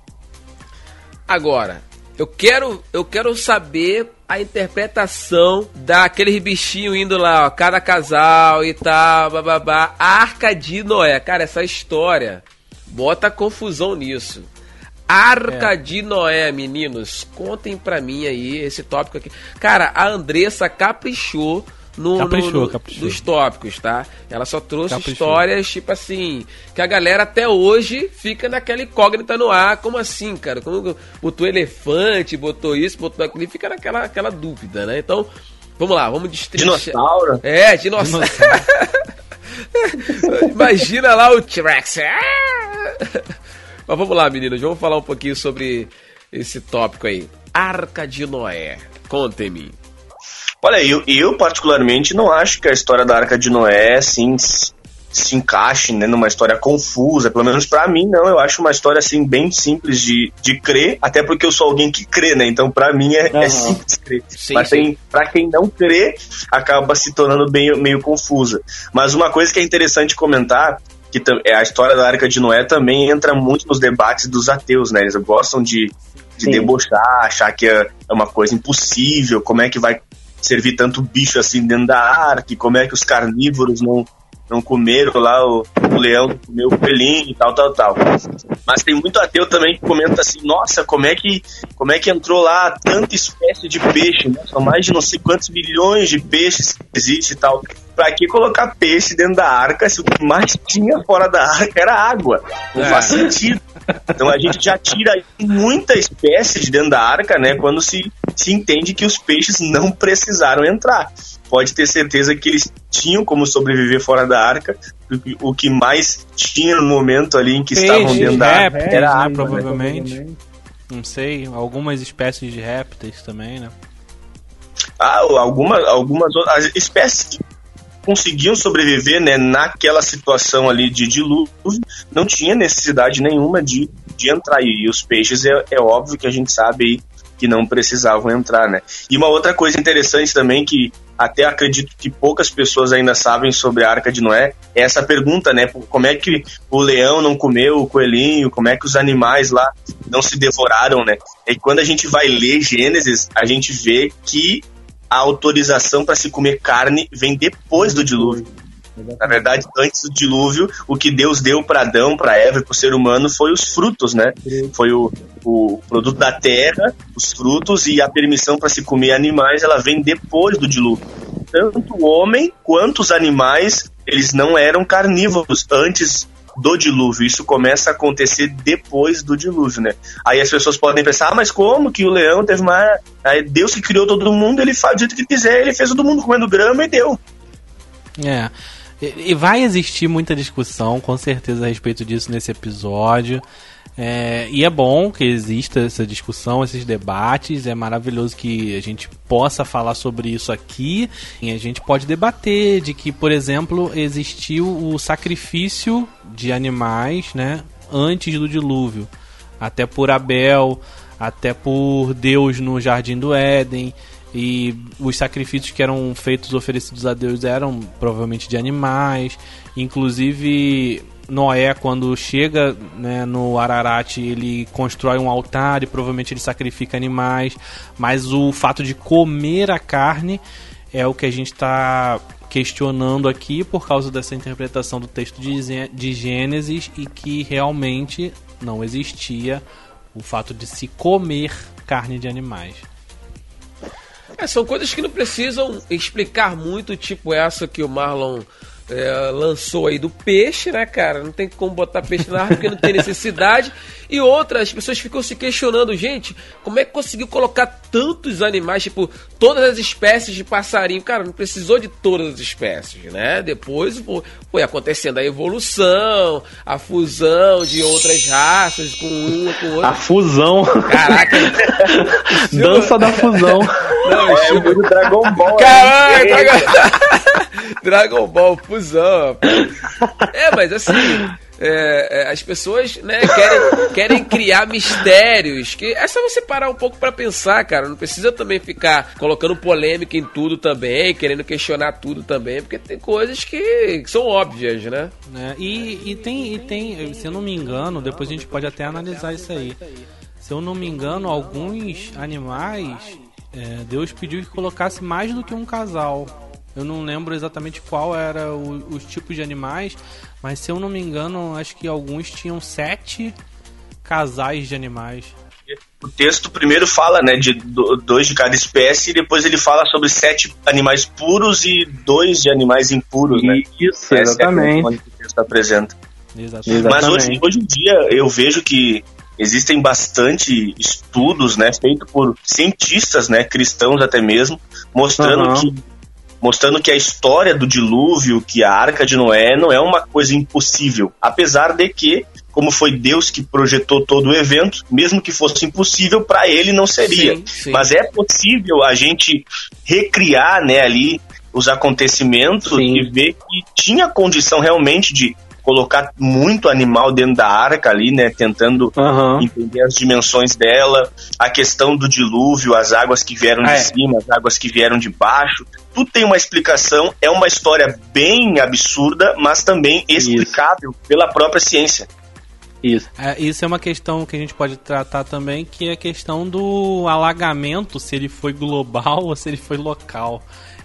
Agora, eu quero, eu quero saber a interpretação daquele bichinho indo lá, ó, cada casal e tal, bababá. Arca de Noé. Cara, essa história bota confusão nisso. Arca é. de Noé, meninos. Contem pra mim aí esse tópico aqui. Cara, a Andressa caprichou no, caprichou, no, no, caprichou. dos tópicos, tá? Ela só trouxe caprichou. histórias, tipo assim, que a galera até hoje fica naquela incógnita no ar. Como assim, cara? Como botou elefante, botou isso, botou aquilo, fica naquela aquela dúvida, né? Então, vamos lá, vamos destrinchar. Dinossauro? É, dinossauro. Imagina lá o T-Rex. Mas vamos lá, meninos, vamos falar um pouquinho sobre esse tópico aí. Arca de Noé. Contem-me. Olha, eu, eu particularmente não acho que a história da Arca de Noé, assim, se encaixe né, numa história confusa, pelo menos para mim não, eu acho uma história assim bem simples de, de crer, até porque eu sou alguém que crê, né? Então para mim é, uhum. é, simples crer. Sim, Mas tem para quem não crê, acaba se tornando bem, meio confusa. Mas uma coisa que é interessante comentar que é a história da Arca de Noé também entra muito nos debates dos ateus, né? Eles gostam de, de debochar, achar que é, é uma coisa impossível, como é que vai servir tanto bicho assim dentro da arca, como é que os carnívoros não, não comeram lá, o, o leão comeu o coelhinho e tal, tal, tal. Mas tem muito ateu também que comenta assim, nossa, como é que, como é que entrou lá tanta espécie de peixe, né? São mais de não sei quantos milhões de peixes que existe e tal. Pra que colocar peixe dentro da arca se o que mais tinha fora da arca era água? Não é. faz sentido. Então a gente já tira muita espécie de dentro da arca, né? Quando se, se entende que os peixes não precisaram entrar. Pode ter certeza que eles tinham como sobreviver fora da arca. O que mais tinha no momento ali em que Peixe, estavam dentro da arca era água, né? provavelmente. Não sei, algumas espécies de répteis também, né? Ah, algumas, algumas outras espécies que conseguiam sobreviver né, naquela situação ali de dilúvio, não tinha necessidade nenhuma de, de entrar. E os peixes, é, é óbvio que a gente sabe que não precisavam entrar, né? E uma outra coisa interessante também que até acredito que poucas pessoas ainda sabem sobre a Arca de Noé é essa pergunta, né? Como é que o leão não comeu o coelhinho? Como é que os animais lá não se devoraram, né? E quando a gente vai ler Gênesis, a gente vê que a autorização para se comer carne vem depois do dilúvio. Na verdade, antes do dilúvio, o que Deus deu para Adão, para Eva e para o ser humano foi os frutos, né? Foi o, o produto da terra, os frutos e a permissão para se comer animais, ela vem depois do dilúvio. Tanto o homem quanto os animais, eles não eram carnívoros antes do dilúvio. Isso começa a acontecer depois do dilúvio, né? Aí as pessoas podem pensar, ah, mas como que o leão teve uma. Aí Deus que criou todo mundo, ele faz do jeito que quiser, ele fez todo mundo comendo grama e deu. É. E vai existir muita discussão, com certeza, a respeito disso nesse episódio. É, e é bom que exista essa discussão, esses debates. É maravilhoso que a gente possa falar sobre isso aqui. E a gente pode debater de que, por exemplo, existiu o sacrifício de animais, né? antes do dilúvio, até por Abel, até por Deus no jardim do Éden e os sacrifícios que eram feitos oferecidos a Deus eram provavelmente de animais, inclusive Noé, quando chega né, no Ararat, ele constrói um altar e provavelmente ele sacrifica animais. Mas o fato de comer a carne é o que a gente está questionando aqui por causa dessa interpretação do texto de Gênesis e que realmente não existia o fato de se comer carne de animais. É, são coisas que não precisam explicar muito, tipo essa que o Marlon é, lançou aí do peixe, né, cara? Não tem como botar peixe na árvore porque não tem necessidade. E outra, as pessoas ficam se questionando, gente, como é que conseguiu colocar tantos animais, tipo, todas as espécies de passarinho? Cara, não precisou de todas as espécies, né? Depois foi acontecendo a evolução, a fusão de outras raças com uma com outra. A fusão. Caraca. Dança da fusão. Não, é o Dragon Ball. Caralho, Dragon... Dragon Ball, fusão. É, mas assim, é, é, as pessoas né, querem, querem criar mistérios. Que é só você parar um pouco para pensar, cara. Não precisa também ficar colocando polêmica em tudo também, querendo questionar tudo também, porque tem coisas que, que são óbvias, né? É, e, e, tem, e tem, se eu não me engano, depois a gente pode até analisar isso aí. Se eu não me engano, alguns animais, é, Deus pediu que colocasse mais do que um casal. Eu não lembro exatamente qual era o, os tipos de animais, mas se eu não me engano, acho que alguns tinham sete casais de animais. O texto primeiro fala, né, de dois de cada espécie e depois ele fala sobre sete animais puros e dois de animais impuros, né? Isso, Essa exatamente. É que o texto apresenta. Exatamente. Mas hoje, hoje em dia eu vejo que existem bastante estudos, né, feitos por cientistas, né, cristãos até mesmo, mostrando uhum. que mostrando que a história do dilúvio, que a arca de Noé, não é uma coisa impossível. Apesar de que, como foi Deus que projetou todo o evento, mesmo que fosse impossível, para ele não seria. Sim, sim. Mas é possível a gente recriar né, ali os acontecimentos sim. e ver que tinha condição realmente de colocar muito animal dentro da arca ali, né? Tentando uhum. entender as dimensões dela, a questão do dilúvio, as águas que vieram ah, de é. cima, as águas que vieram de baixo. Tudo tem uma explicação, é uma história bem absurda, mas também explicável Isso. pela própria ciência. Isso. É, isso é uma questão que a gente pode tratar também, que é a questão do alagamento, se ele foi global ou se ele foi local.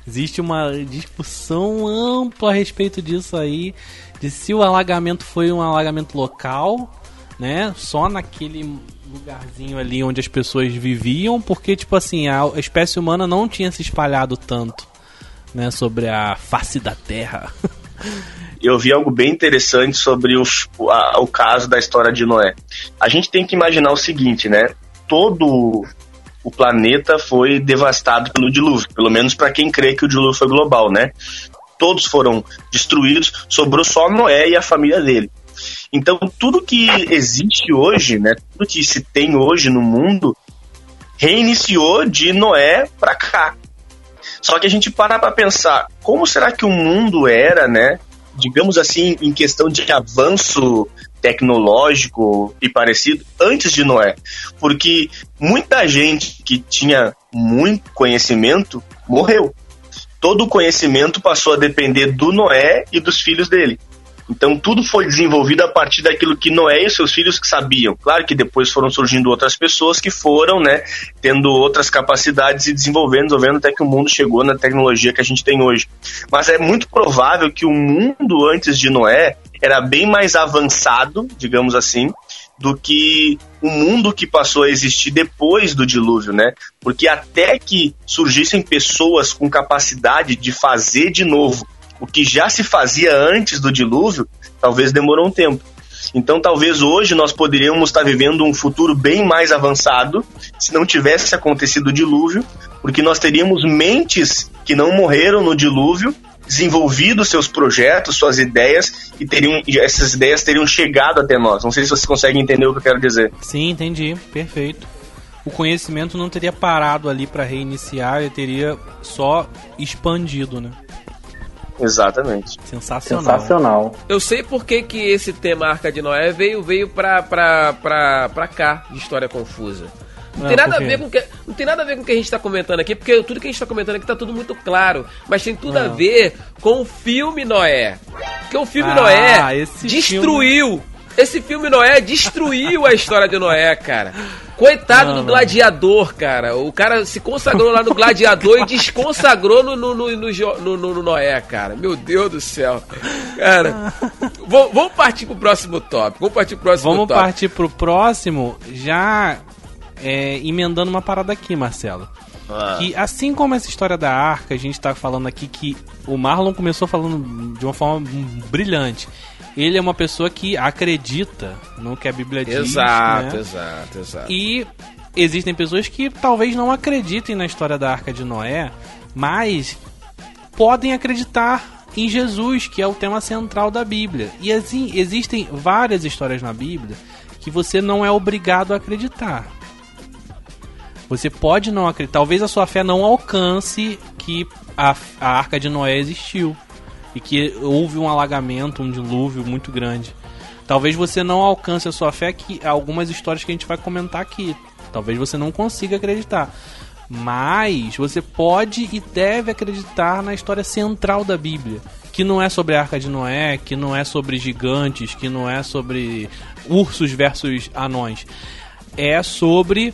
Existe uma discussão ampla a respeito disso aí de se o alagamento foi um alagamento local, né? Só naquele lugarzinho ali onde as pessoas viviam, porque tipo assim, a espécie humana não tinha se espalhado tanto, né, sobre a face da Terra. eu vi algo bem interessante sobre o, a, o caso da história de Noé. A gente tem que imaginar o seguinte, né? Todo o planeta foi devastado pelo dilúvio, pelo menos para quem crê que o dilúvio foi global, né? Todos foram destruídos, sobrou só Noé e a família dele. Então, tudo que existe hoje, né, tudo que se tem hoje no mundo, reiniciou de Noé para cá. Só que a gente para para pensar, como será que o mundo era, né, digamos assim, em questão de avanço tecnológico e parecido antes de Noé? Porque muita gente que tinha muito conhecimento morreu todo o conhecimento passou a depender do Noé e dos filhos dele. Então tudo foi desenvolvido a partir daquilo que Noé e seus filhos sabiam. Claro que depois foram surgindo outras pessoas que foram, né, tendo outras capacidades e desenvolvendo, desenvolvendo até que o mundo chegou na tecnologia que a gente tem hoje. Mas é muito provável que o mundo antes de Noé era bem mais avançado, digamos assim, do que o mundo que passou a existir depois do dilúvio, né? Porque até que surgissem pessoas com capacidade de fazer de novo o que já se fazia antes do dilúvio, talvez demorou um tempo. Então, talvez hoje nós poderíamos estar vivendo um futuro bem mais avançado se não tivesse acontecido o dilúvio, porque nós teríamos mentes que não morreram no dilúvio desenvolvido seus projetos, suas ideias e teriam essas ideias teriam chegado até nós. Não sei se você consegue entender o que eu quero dizer. Sim, entendi. Perfeito. O conhecimento não teria parado ali para reiniciar, ele teria só expandido, né? Exatamente. Sensacional. Sensacional. Eu sei por que, que esse tema Arca de Noé veio, veio pra, pra, pra, pra cá, de história confusa. Não, tem nada a ver com que, não tem nada a ver com o que a gente está comentando aqui, porque tudo que a gente está comentando aqui está tudo muito claro. Mas tem tudo não. a ver com o filme Noé. Porque o filme ah, Noé destruiu. Filme... Esse filme Noé destruiu a história de Noé, cara. Coitado não, do gladiador, cara. O cara se consagrou lá no gladiador e desconsagrou no, no, no, no, no Noé, cara. Meu Deus do céu. Cara, vamos partir pro próximo tópico. Vamos partir pro próximo Vamos tópico. partir pro próximo, já é, emendando uma parada aqui, Marcelo. Ah. Que assim como essa história da arca, a gente tá falando aqui que o Marlon começou falando de uma forma brilhante. Ele é uma pessoa que acredita no que a Bíblia diz. Exato, né? exato, exato. E existem pessoas que talvez não acreditem na história da arca de Noé, mas podem acreditar em Jesus, que é o tema central da Bíblia. E assim, existem várias histórias na Bíblia que você não é obrigado a acreditar. Você pode não acreditar, talvez a sua fé não alcance que a, a arca de Noé existiu e que houve um alagamento, um dilúvio muito grande. Talvez você não alcance a sua fé que algumas histórias que a gente vai comentar aqui. Talvez você não consiga acreditar. Mas você pode e deve acreditar na história central da Bíblia, que não é sobre a Arca de Noé, que não é sobre gigantes, que não é sobre ursos versus anões. É sobre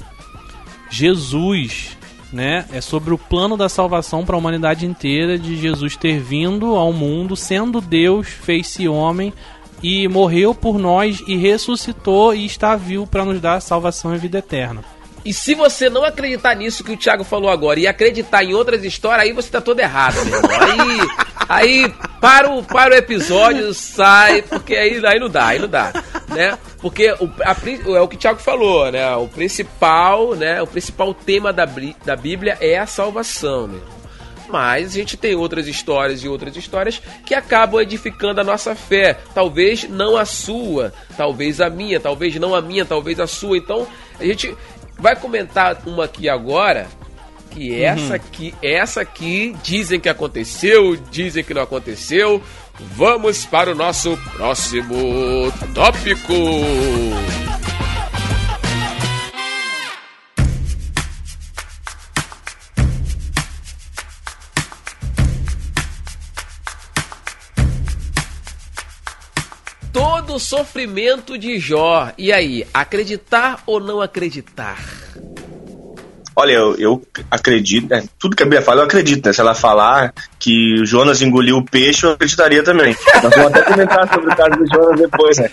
Jesus, né? É sobre o plano da salvação para a humanidade inteira de Jesus ter vindo ao mundo, sendo Deus, fez-se homem e morreu por nós e ressuscitou e está vivo para nos dar salvação e vida eterna. E se você não acreditar nisso que o Thiago falou agora e acreditar em outras histórias, aí você tá todo errado. Aí, aí para, o, para o episódio, sai, porque aí, aí não dá, aí não dá, né? Porque o, a, é o que o Thiago falou, né? O principal, né? O principal tema da, da Bíblia é a salvação, irmão. Mas a gente tem outras histórias e outras histórias que acabam edificando a nossa fé. Talvez não a sua, talvez a minha, talvez não a minha, talvez a sua. Então, a gente vai comentar uma aqui agora que uhum. essa aqui, essa aqui dizem que aconteceu, dizem que não aconteceu. Vamos para o nosso próximo tópico. Todo sofrimento de Jó. E aí, acreditar ou não acreditar? Olha, eu, eu acredito, né? tudo que a Bíblia fala, eu acredito, né? Se ela falar que Jonas engoliu o peixe, eu acreditaria também. Nós vamos até comentar sobre o caso de Jonas depois, né?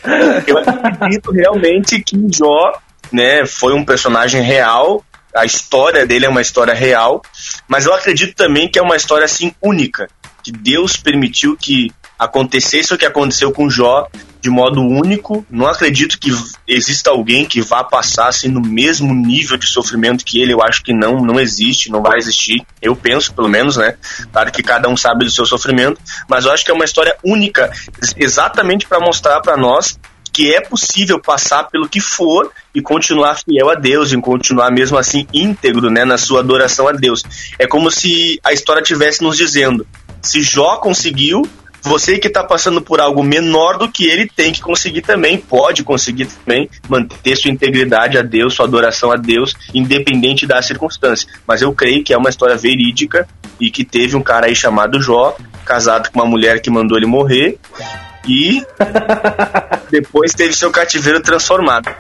Eu acredito realmente que Jó, né, foi um personagem real, a história dele é uma história real, mas eu acredito também que é uma história assim única, que Deus permitiu que acontecesse o que aconteceu com Jó de modo único. Não acredito que exista alguém que vá passar assim, no mesmo nível de sofrimento que ele. Eu acho que não, não existe, não vai existir. Eu penso, pelo menos, né? Claro que cada um sabe do seu sofrimento, mas eu acho que é uma história única, exatamente para mostrar para nós que é possível passar pelo que for e continuar fiel a Deus, e continuar mesmo assim íntegro, né, na sua adoração a Deus. É como se a história tivesse nos dizendo: se Jó conseguiu, você que está passando por algo menor do que ele tem que conseguir também, pode conseguir também manter sua integridade a Deus, sua adoração a Deus, independente da circunstância. Mas eu creio que é uma história verídica e que teve um cara aí chamado Jó, casado com uma mulher que mandou ele morrer e depois teve seu cativeiro transformado.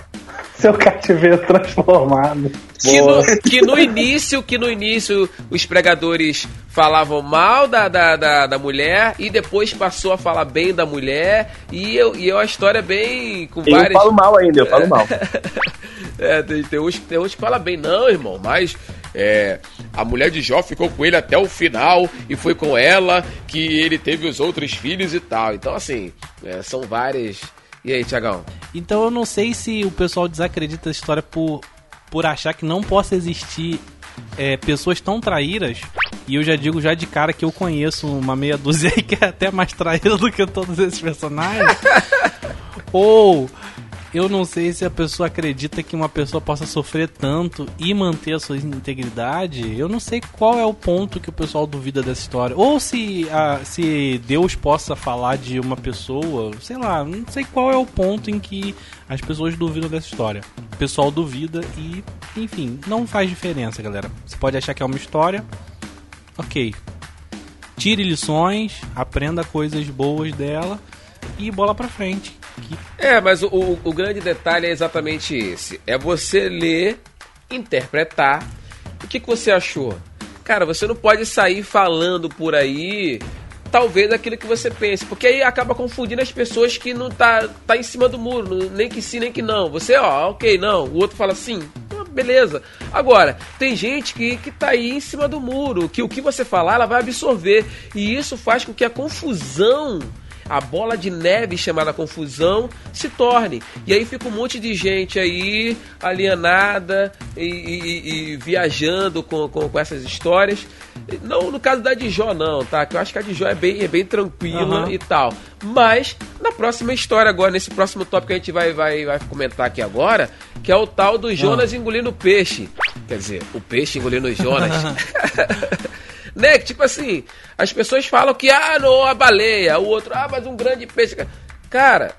Seu cativeiro transformado. Que no, que no, início, que no início os pregadores falavam mal da, da, da, da, mulher e depois passou a falar bem da mulher e eu, e eu a história é bem com várias... Eu falo mal ainda, eu falo mal. é, tem, tem, uns, tem uns que falam bem, não, irmão, mas é, a mulher de Jó ficou com ele até o final e foi com ela que ele teve os outros filhos e tal. Então, assim, é, são várias e aí, Tiagão? Então eu não sei se o pessoal desacredita a história por, por achar que não possa existir é, pessoas tão traíras. E eu já digo já de cara que eu conheço uma meia dúzia aí que é até mais traíra do que todos esses personagens. Ou eu não sei se a pessoa acredita que uma pessoa possa sofrer tanto e manter a sua integridade. Eu não sei qual é o ponto que o pessoal duvida dessa história. Ou se, a, se Deus possa falar de uma pessoa, sei lá, não sei qual é o ponto em que as pessoas duvidam dessa história. O pessoal duvida e, enfim, não faz diferença, galera. Você pode achar que é uma história, ok. Tire lições, aprenda coisas boas dela e bola pra frente. É, mas o, o grande detalhe é exatamente esse: é você ler, interpretar. O que, que você achou? Cara, você não pode sair falando por aí talvez aquilo que você pense, porque aí acaba confundindo as pessoas que não tá, tá em cima do muro, nem que sim, nem que não. Você, ó, ok, não. O outro fala sim, ah, beleza. Agora, tem gente que, que tá aí em cima do muro, que o que você falar, ela vai absorver. E isso faz com que a confusão a bola de neve chamada confusão se torne. E aí fica um monte de gente aí alienada e, e, e viajando com, com, com, essas histórias. Não no caso da Dijó, não, tá? Que eu acho que a Dijó é bem, é bem tranquila uhum. e tal. Mas na próxima história, agora, nesse próximo tópico que a gente vai, vai, vai comentar aqui agora, que é o tal do Jonas uhum. engolindo peixe. Quer dizer, o peixe engolindo o Jonas. né? Tipo assim, as pessoas falam que, ah, não, a baleia, o outro, ah, mas um grande peixe. Cara,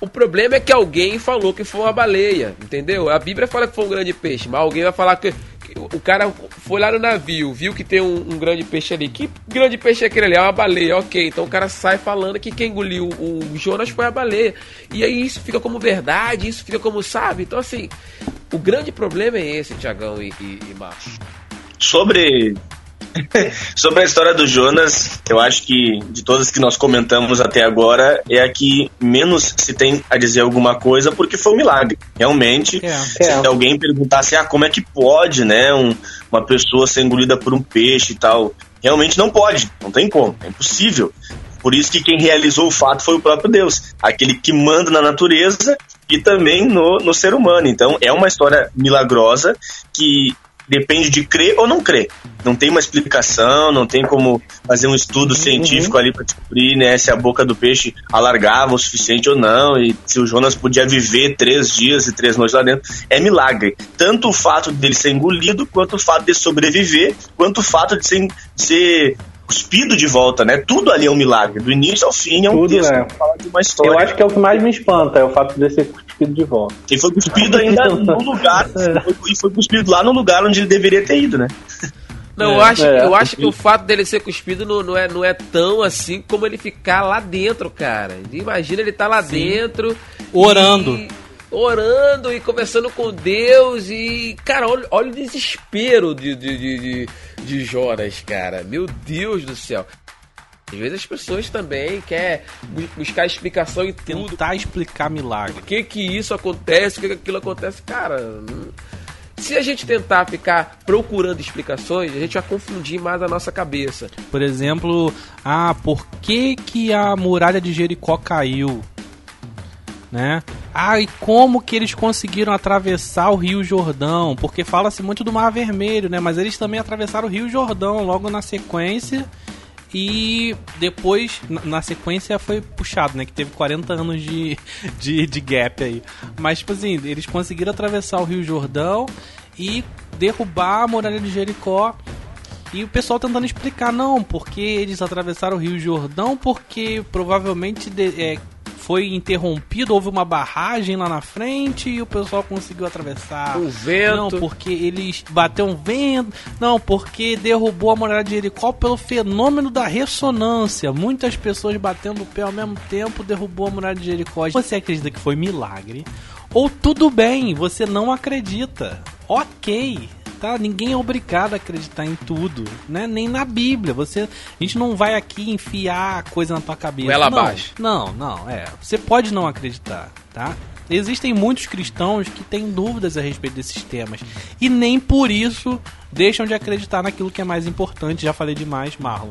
o problema é que alguém falou que foi uma baleia, entendeu? A Bíblia fala que foi um grande peixe, mas alguém vai falar que, que o cara foi lá no navio, viu que tem um, um, grande peixe ali. Que grande peixe é aquele ali? É uma baleia, ok. Então o cara sai falando que quem engoliu o Jonas foi a baleia. E aí isso fica como verdade, isso fica como sabe. Então, assim, o grande problema é esse, Tiagão e, e, e. Sobre Sobre a história do Jonas, eu acho que de todas que nós comentamos até agora, é a que menos se tem a dizer alguma coisa, porque foi um milagre. Realmente, é, se é. alguém perguntasse, ah, como é que pode, né, um, uma pessoa ser engolida por um peixe e tal, realmente não pode, não tem como, é impossível. Por isso que quem realizou o fato foi o próprio Deus, aquele que manda na natureza e também no, no ser humano. Então é uma história milagrosa que depende de crer ou não crer. Não tem uma explicação, não tem como fazer um estudo uhum. científico ali para descobrir né, se a boca do peixe alargava o suficiente ou não, e se o Jonas podia viver três dias e três noites lá dentro. É milagre. Tanto o fato dele ser engolido, quanto o fato de sobreviver, quanto o fato de ser, de ser cuspido de volta, né? Tudo ali é um milagre. Do início ao fim é um Tudo texto é. fala de uma história. Eu acho que é o que mais me espanta, é o fato de ser cuspido de volta. E foi cuspido ainda no lugar, é. e foi cuspido lá no lugar onde ele deveria ter ido, né? Não, é, eu acho, é, eu acho que o fato dele ser cuspido não, não, é, não é tão assim como ele ficar lá dentro, cara. Imagina ele tá lá Sim. dentro. Orando. E, orando e conversando com Deus. E, cara, olha, olha o desespero de, de, de, de, de Jonas, cara. Meu Deus do céu. Às vezes as pessoas também querem buscar explicação em tudo. Tentar explicar milagre. Por que que isso acontece, por que, que aquilo acontece? Cara, se a gente tentar ficar procurando explicações, a gente vai confundir mais a nossa cabeça. Por exemplo, ah, por que que a muralha de Jericó caiu? Né? Ah, e como que eles conseguiram atravessar o Rio Jordão? Porque fala-se muito do Mar Vermelho, né? Mas eles também atravessaram o Rio Jordão logo na sequência e depois, na sequência, foi puxado, né? Que teve 40 anos de, de, de gap aí. Mas, tipo assim, eles conseguiram atravessar o Rio Jordão e derrubar a muralha de Jericó. E o pessoal tentando explicar, não, porque eles atravessaram o Rio Jordão, porque provavelmente de, é, foi interrompido, houve uma barragem lá na frente e o pessoal conseguiu atravessar. O vento. Não, porque eles bateu um vento. Não, porque derrubou a muralha de Jericó pelo fenômeno da ressonância. Muitas pessoas batendo o pé ao mesmo tempo derrubou a muralha de Jericó. Você acredita que foi milagre? Ou tudo bem, você não acredita. Ok, tá? Ninguém é obrigado a acreditar em tudo, né? Nem na Bíblia. Você, a gente não vai aqui enfiar coisa na tua cabeça. Ela não, abaixo. Não, não, é. Você pode não acreditar, tá? Existem muitos cristãos que têm dúvidas a respeito desses temas e nem por isso deixam de acreditar naquilo que é mais importante. Já falei demais, Marlon.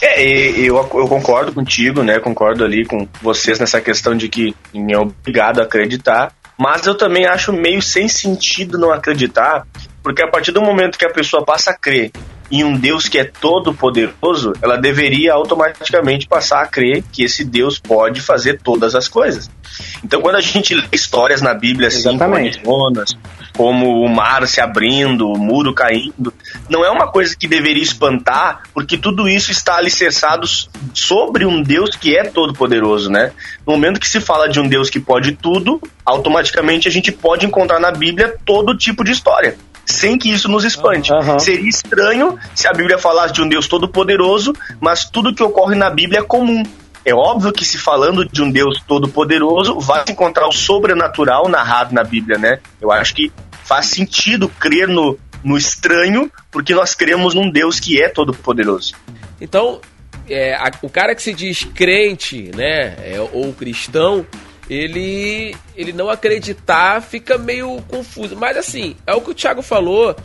É, eu, eu concordo contigo, né? Concordo ali com vocês nessa questão de que ninguém é obrigado a acreditar. Mas eu também acho meio sem sentido não acreditar, porque a partir do momento que a pessoa passa a crer em um Deus que é todo poderoso, ela deveria automaticamente passar a crer que esse Deus pode fazer todas as coisas. Então, quando a gente lê histórias na Bíblia assim, Exatamente. como Jonas, como o mar se abrindo, o muro caindo, não é uma coisa que deveria espantar, porque tudo isso está alicerçado sobre um Deus que é todo poderoso, né? No momento que se fala de um Deus que pode tudo, automaticamente a gente pode encontrar na Bíblia todo tipo de história sem que isso nos espante. Uhum. Seria estranho se a Bíblia falasse de um Deus todo-poderoso, mas tudo que ocorre na Bíblia é comum. É óbvio que se falando de um Deus todo-poderoso, vai se encontrar o sobrenatural narrado na Bíblia, né? Eu acho que faz sentido crer no, no estranho, porque nós cremos num Deus que é todo-poderoso. Então, é, a, o cara que se diz crente, né, é, ou cristão, ele, ele não acreditar fica meio confuso. Mas assim, é o que o Thiago falou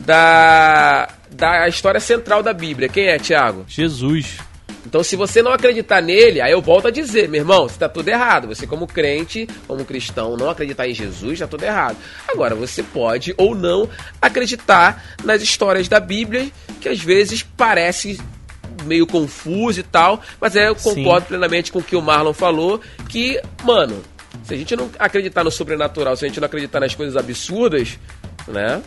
da, da história central da Bíblia. Quem é, Thiago? Jesus. Então, se você não acreditar nele, aí eu volto a dizer, meu irmão, você está tudo errado. Você, como crente, como cristão, não acreditar em Jesus, está tudo errado. Agora, você pode ou não acreditar nas histórias da Bíblia, que às vezes parece meio confuso e tal, mas é, eu concordo Sim. plenamente com o que o Marlon falou, que, mano, se a gente não acreditar no sobrenatural, se a gente não acreditar nas coisas absurdas, né?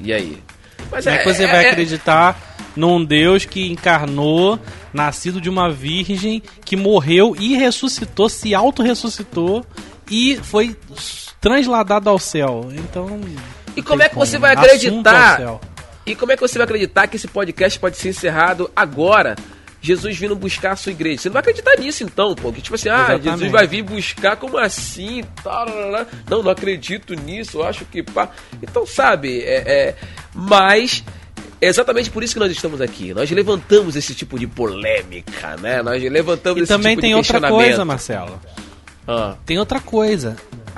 E aí? Mas Como é, que você é, vai é... acreditar num Deus que encarnou, nascido de uma virgem, que morreu e ressuscitou, se auto-ressuscitou e foi transladado ao céu. Então. E como é que como. você vai acreditar? E como é que você vai acreditar que esse podcast pode ser encerrado agora? Jesus vindo buscar a sua igreja. Você não vai acreditar nisso então, pô. Que tipo assim, ah, Exatamente. Jesus vai vir buscar, como assim? Não, não acredito nisso, eu acho que pá. Então, sabe, é, é, mas é exatamente por isso que nós estamos aqui. Nós levantamos esse tipo de polêmica, né? Nós levantamos e esse também tipo tem outra coisa, Marcelo. Ah. Tem outra coisa.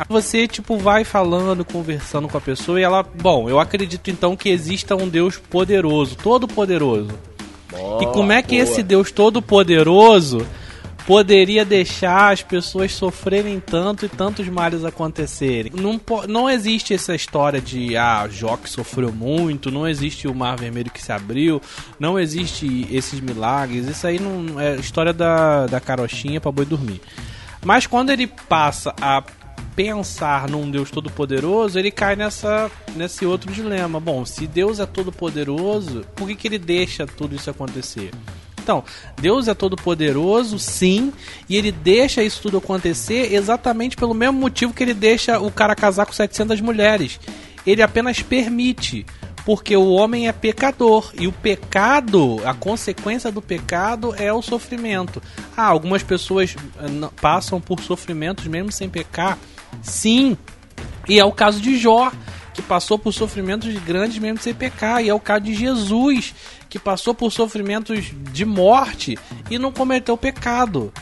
Você, tipo, vai falando, conversando com a pessoa e ela. Bom, eu acredito então que exista um Deus poderoso, todo poderoso. Oh, e como é que boa. esse Deus todo poderoso poderia deixar as pessoas sofrerem tanto e tantos males acontecerem? Não, não existe essa história de ah, Jó que sofreu muito, não existe o mar vermelho que se abriu, não existe esses milagres. Isso aí não é história da, da carochinha para boi dormir. Mas quando ele passa a pensar num Deus todo-poderoso, ele cai nessa, nesse outro dilema. Bom, se Deus é todo-poderoso, por que, que ele deixa tudo isso acontecer? Então, Deus é todo-poderoso, sim, e ele deixa isso tudo acontecer exatamente pelo mesmo motivo que ele deixa o cara casar com 700 mulheres. Ele apenas permite porque o homem é pecador e o pecado, a consequência do pecado é o sofrimento. Ah, algumas pessoas eh, passam por sofrimentos mesmo sem pecar. Sim, e é o caso de Jó, que passou por sofrimentos grandes mesmo sem pecar, e é o caso de Jesus, que passou por sofrimentos de morte e não cometeu pecado.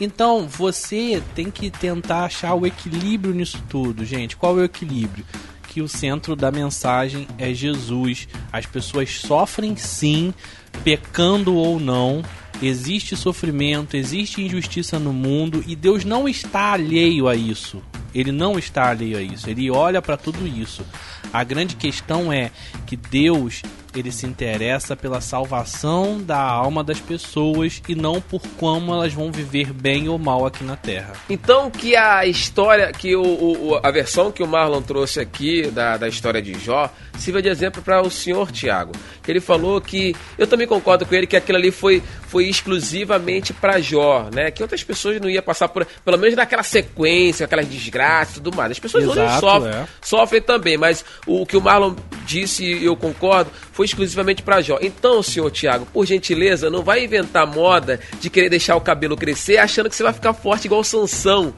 Então, você tem que tentar achar o equilíbrio nisso tudo, gente. Qual é o equilíbrio? Que o centro da mensagem é Jesus. As pessoas sofrem sim, pecando ou não, existe sofrimento, existe injustiça no mundo e Deus não está alheio a isso. Ele não está alheio a isso. Ele olha para tudo isso. A grande questão é que Deus ele se interessa pela salvação da alma das pessoas e não por como elas vão viver bem ou mal aqui na Terra. Então que a história, que o, o a versão que o Marlon trouxe aqui da, da história de Jó sirva de exemplo para o senhor Tiago. Ele falou que eu também concordo com ele que aquilo ali foi, foi exclusivamente para Jó, né? Que outras pessoas não iam passar por, pelo menos naquela sequência, aquelas desgraças e tudo mais. As pessoas Exato, hoje sofrem, é. sofrem também, mas o, o que o Marlon disse, eu concordo, foi exclusivamente para Jó. Então, senhor Tiago, por gentileza, não vai inventar moda de querer deixar o cabelo crescer achando que você vai ficar forte igual Sansão.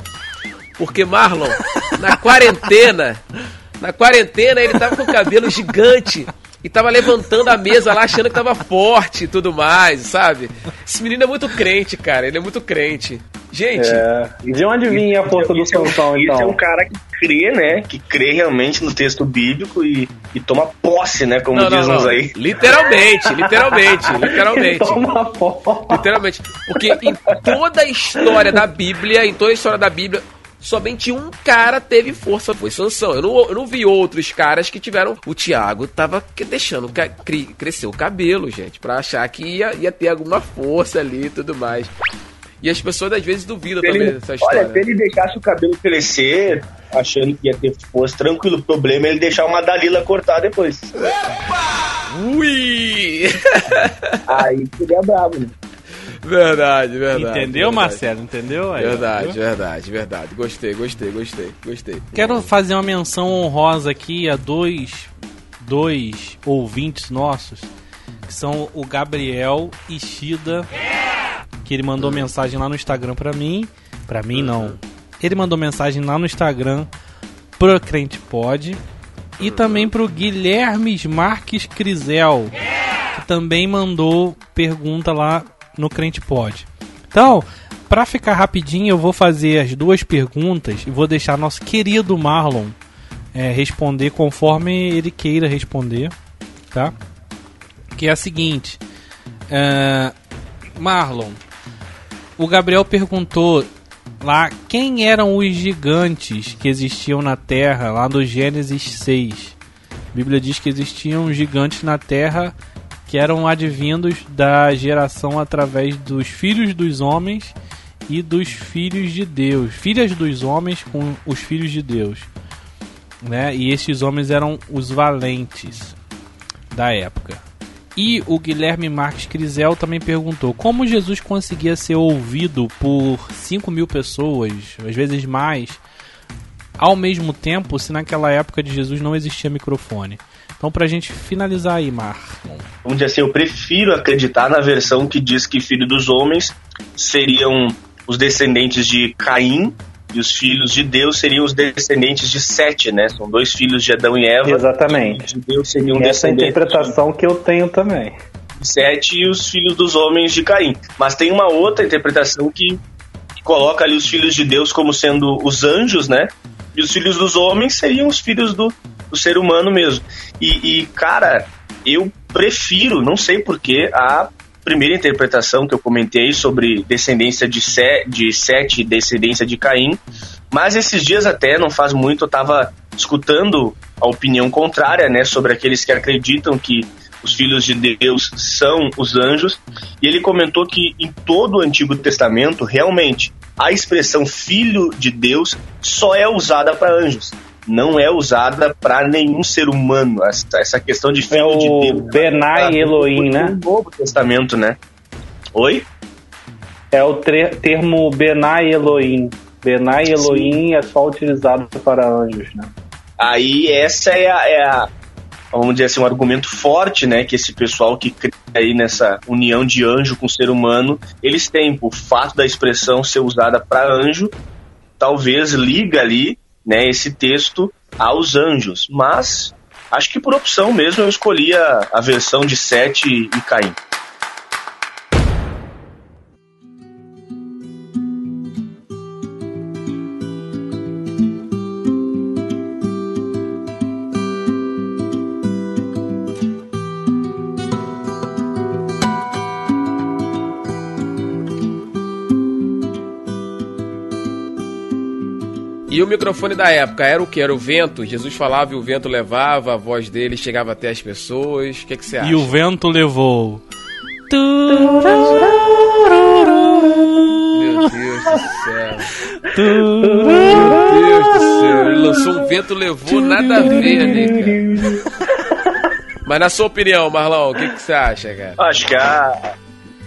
Porque Marlon, na quarentena, na quarentena ele tava com o cabelo gigante e tava levantando a mesa lá achando que tava forte e tudo mais, sabe? Esse menino é muito crente, cara. Ele é muito crente. Gente. É. De onde vinha a força do Sansão, então? Esse é um cara que crê, né? Que crê realmente no texto bíblico e, e toma posse, né? Como não, diz não, não. aí. Literalmente, literalmente, literalmente. Toma posse. Literalmente. Porque em toda a história da Bíblia, em toda a história da Bíblia, somente um cara teve força, foi Sansão. Eu não, eu não vi outros caras que tiveram. O Thiago tava deixando crescer o cabelo, gente, pra achar que ia, ia ter alguma força ali e tudo mais. E as pessoas às vezes duvidam se também ele, dessa história. Olha, se ele deixasse o cabelo crescer, achando que ia ter força, tranquilo. O problema é ele deixar uma Dalila cortar depois. Opa! Ui! Aí seria brabo, né? Verdade, verdade. Entendeu, verdade. Marcelo? Entendeu? Aí, verdade, viu? verdade, verdade. Gostei, gostei, gostei, gostei. Quero fazer uma menção honrosa aqui a dois, dois ouvintes nossos, que são o Gabriel Ishida, que ele mandou hum. mensagem lá no Instagram pra mim. Pra mim, não. Ele mandou mensagem lá no Instagram pro Crente Pod. E também pro Guilherme Marques Crisel, que também mandou pergunta lá no Crente Pod. Então, para ficar rapidinho, eu vou fazer as duas perguntas e vou deixar nosso querido Marlon é, responder conforme ele queira responder, tá? Que é a seguinte, é, Marlon, o Gabriel perguntou lá quem eram os gigantes que existiam na Terra lá do Gênesis 6. A Bíblia diz que existiam gigantes na Terra que eram advindos da geração através dos filhos dos homens e dos filhos de Deus, filhas dos homens com os filhos de Deus, né? E esses homens eram os valentes da época. E o Guilherme Marques Crisel também perguntou como Jesus conseguia ser ouvido por 5 mil pessoas, às vezes mais, ao mesmo tempo, se naquela época de Jesus não existia microfone. Então, pra gente finalizar aí, Mar. Vamos dizer assim, eu prefiro acreditar na versão que diz que filho dos homens seriam os descendentes de Caim e os filhos de Deus seriam os descendentes de Sete, né? São dois filhos de Adão e Eva. Exatamente. De Deus seriam Essa é a interpretação de... que eu tenho também. Sete e os filhos dos homens de Caim. Mas tem uma outra interpretação que, que coloca ali os filhos de Deus como sendo os anjos, né? E os filhos dos homens seriam os filhos do, do ser humano mesmo. E, e cara, eu prefiro, não sei porquê, a primeira interpretação que eu comentei sobre descendência de, Se, de Sete e descendência de Caim. Mas esses dias até, não faz muito, eu estava escutando a opinião contrária, né, sobre aqueles que acreditam que os filhos de Deus são os anjos. E ele comentou que em todo o Antigo Testamento, realmente, a expressão filho de Deus só é usada para anjos não é usada para nenhum ser humano. Essa questão de filho é de Deus. Benai Elohim, né? No Novo Testamento, né? Oi? É o termo Benai Elohim. Benai Elohim Sim. é só utilizado para anjos, né? Aí essa é a, é a, vamos dizer assim, um argumento forte, né, que esse pessoal que crê aí nessa união de anjo com ser humano, eles têm, o fato da expressão ser usada para anjo, talvez liga ali né, esse texto aos anjos. Mas acho que por opção mesmo eu escolhi a, a versão de Sete e Caim. O microfone da época era o que? Era o vento? Jesus falava e o vento levava, a voz dele chegava até as pessoas. O que, que você acha? E o vento levou. Meu Deus do céu. Meu Deus do céu. Ele lançou um vento, levou nada a ver, né, cara? Mas na sua opinião, Marlon, o que, que você acha, cara? Acho que a,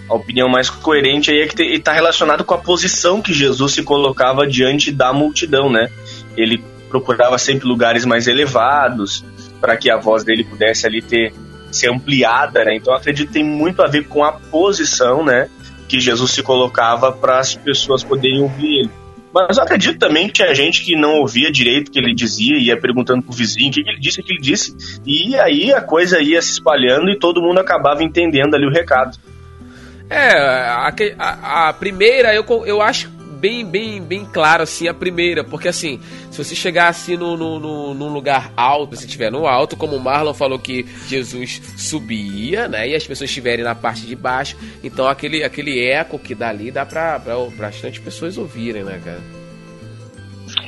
a opinião mais coerente aí é que está relacionado com a posição que Jesus se colocava diante da multidão, né? Ele procurava sempre lugares mais elevados para que a voz dele pudesse ali ter ser ampliada, né? Então acredito que tem muito a ver com a posição, né? Que Jesus se colocava para as pessoas poderem ouvir ele. Mas eu acredito também que tinha gente que não ouvia direito o que ele dizia, ia perguntando pro vizinho o que, ele disse, o que ele disse, e aí a coisa ia se espalhando e todo mundo acabava entendendo ali o recado. É, a, a, a, primeira eu, eu acho bem, bem, bem claro, assim, a primeira, porque assim, se você chegar assim no, no, no, num lugar alto, se estiver no alto, como o Marlon falou que Jesus subia, né, e as pessoas estiverem na parte de baixo, então aquele, aquele eco que dá ali dá pra, pra bastante pessoas ouvirem, né, cara?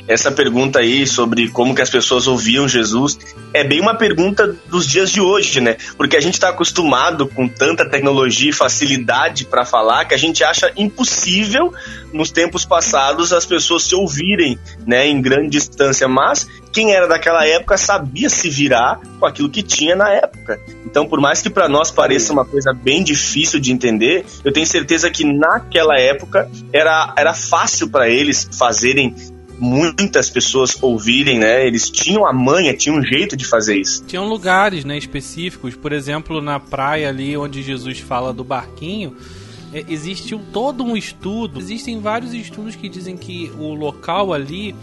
Essa pergunta aí sobre como que as pessoas ouviam Jesus é bem uma pergunta dos dias de hoje, né? Porque a gente está acostumado com tanta tecnologia e facilidade para falar que a gente acha impossível nos tempos passados as pessoas se ouvirem, né, em grande distância. Mas quem era daquela época sabia se virar com aquilo que tinha na época. Então, por mais que para nós pareça uma coisa bem difícil de entender, eu tenho certeza que naquela época era, era fácil para eles fazerem muitas pessoas ouvirem, né? Eles tinham a manha, tinham um jeito de fazer isso. Tinham lugares, né, específicos, por exemplo, na praia ali onde Jesus fala do barquinho, é, existe um, todo um estudo, existem vários estudos que dizem que o local ali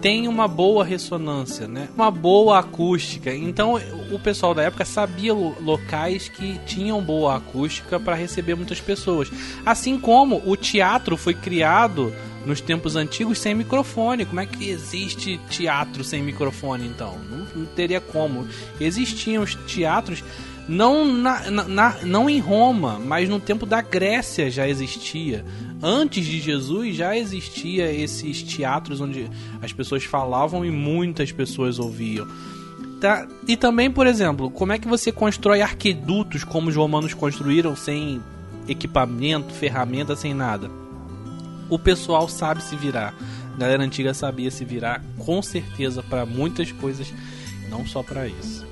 tem uma boa ressonância, né? Uma boa acústica. Então, o pessoal da época sabia locais que tinham boa acústica para receber muitas pessoas. Assim como o teatro foi criado nos tempos antigos sem microfone. Como é que existe teatro sem microfone então? Não, não teria como. Existiam os teatros não, na, na, não em Roma, mas no tempo da Grécia já existia. Antes de Jesus já existia esses teatros onde as pessoas falavam e muitas pessoas ouviam. Tá? E também, por exemplo, como é que você constrói arquedutos como os romanos construíram sem equipamento, ferramenta, sem nada? O pessoal sabe se virar. A galera antiga sabia se virar com certeza para muitas coisas, não só para isso.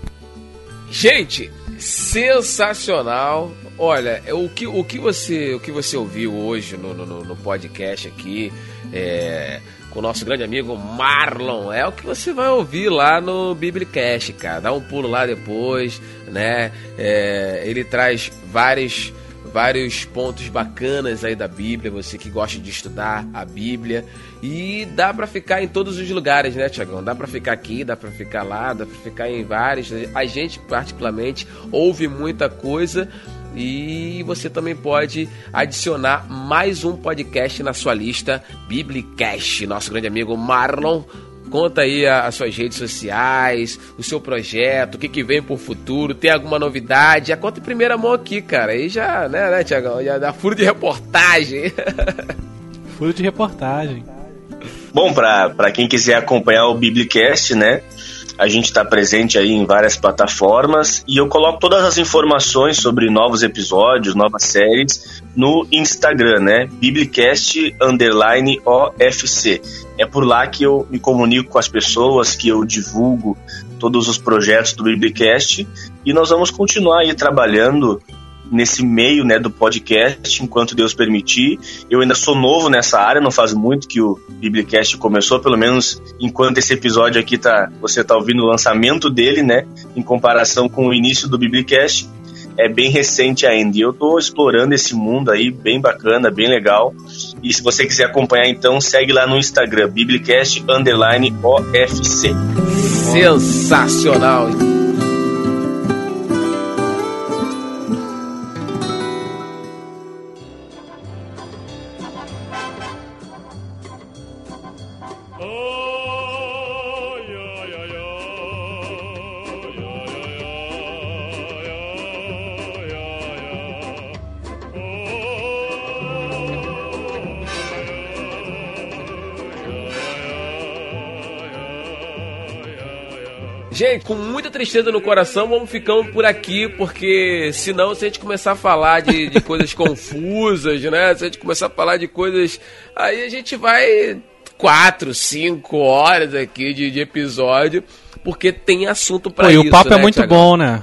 Gente, sensacional. Olha, o que, o que, você, o que você ouviu hoje no, no, no podcast aqui é, com o nosso grande amigo Marlon é o que você vai ouvir lá no Biblicast, cara. Dá um pulo lá depois, né? É, ele traz vários vários pontos bacanas aí da Bíblia, você que gosta de estudar a Bíblia. E dá para ficar em todos os lugares, né, Tiagão? Dá para ficar aqui, dá para ficar lá, dá para ficar em vários. A gente, particularmente, ouve muita coisa. E você também pode adicionar mais um podcast na sua lista, Biblicast. Nosso grande amigo Marlon Conta aí as suas redes sociais, o seu projeto, o que, que vem por futuro, tem alguma novidade? Já conta em primeira mão aqui, cara. Aí já, né, né, Tiagão? Já dá furo de reportagem. furo de reportagem. Bom, para quem quiser acompanhar o Biblicast, né? A gente está presente aí em várias plataformas e eu coloco todas as informações sobre novos episódios, novas séries no Instagram, né? Biblicast underline OFC. É por lá que eu me comunico com as pessoas, que eu divulgo todos os projetos do Biblicast e nós vamos continuar aí trabalhando nesse meio né, do podcast, enquanto Deus permitir. Eu ainda sou novo nessa área, não faz muito que o Biblicast começou, pelo menos enquanto esse episódio aqui tá, você está ouvindo o lançamento dele, né, em comparação com o início do Biblicast. É bem recente ainda. E eu estou explorando esse mundo aí, bem bacana, bem legal. E se você quiser acompanhar, então, segue lá no Instagram, Biblicast Underline OFC. Sensacional! Tristeza no coração, vamos ficando por aqui, porque senão, se a gente começar a falar de, de coisas confusas, né? Se a gente começar a falar de coisas. Aí a gente vai quatro, cinco horas aqui de, de episódio, porque tem assunto para isso. E o papo é né, é muito Thiago? bom, né?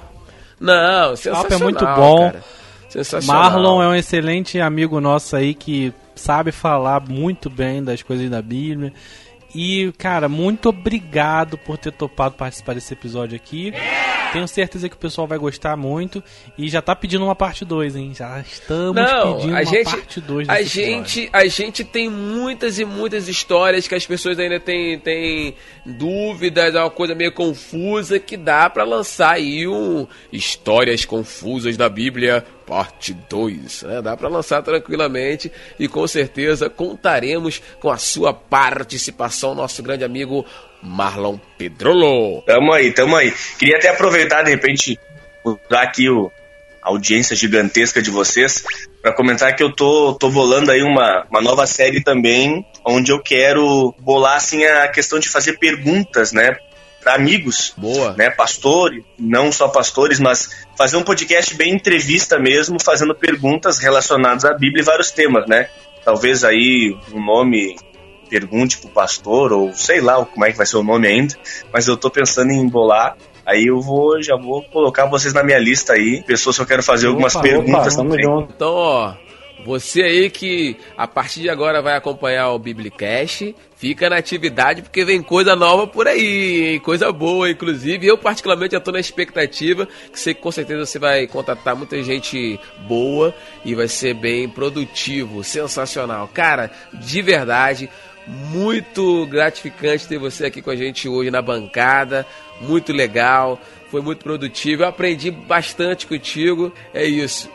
Não, sensacional. O papo é muito bom. Cara. Sensacional. Marlon é um excelente amigo nosso aí que sabe falar muito bem das coisas da Bíblia. E, cara, muito obrigado por ter topado participar desse episódio aqui. Tenho certeza que o pessoal vai gostar muito. E já tá pedindo uma parte 2, hein? Já estamos Não, pedindo a uma gente, parte 2 a gente, a gente tem muitas e muitas histórias que as pessoas ainda têm, têm dúvidas, é uma coisa meio confusa que dá para lançar aí um Histórias Confusas da Bíblia parte 2. Né? Dá para lançar tranquilamente e com certeza contaremos com a sua participação, nosso grande amigo Marlon Pedrolo. Tamo aí, tamo aí. Queria até aproveitar, de repente, dar aqui o, a audiência gigantesca de vocês para comentar que eu tô, tô bolando aí uma, uma nova série também, onde eu quero bolar assim a questão de fazer perguntas, né? Para amigos, Boa. né, pastores, não só pastores, mas fazer um podcast bem entrevista mesmo, fazendo perguntas relacionadas à Bíblia e vários temas, né? Talvez aí um nome pergunte pro pastor, ou sei lá como é que vai ser o nome ainda, mas eu tô pensando em bolar Aí eu vou, já vou colocar vocês na minha lista aí, pessoas que eu quero fazer algumas opa, perguntas opa, também. Junto. Então, ó, você aí que a partir de agora vai acompanhar o Biblicast, fica na atividade porque vem coisa nova por aí, hein? coisa boa, inclusive. Eu particularmente já tô na expectativa, que sei que com certeza você vai contatar muita gente boa e vai ser bem produtivo, sensacional. Cara, de verdade, muito gratificante ter você aqui com a gente hoje na bancada. Muito legal, foi muito produtivo. Eu aprendi bastante contigo. É isso.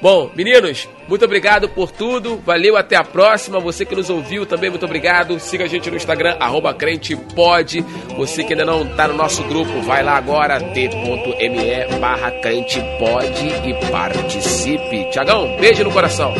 Bom, meninos, muito obrigado por tudo. Valeu, até a próxima. Você que nos ouviu também, muito obrigado. Siga a gente no Instagram, arroba crentepod. Você que ainda não está no nosso grupo, vai lá agora, t.me barra crentepod e participe. Tiagão, beijo no coração.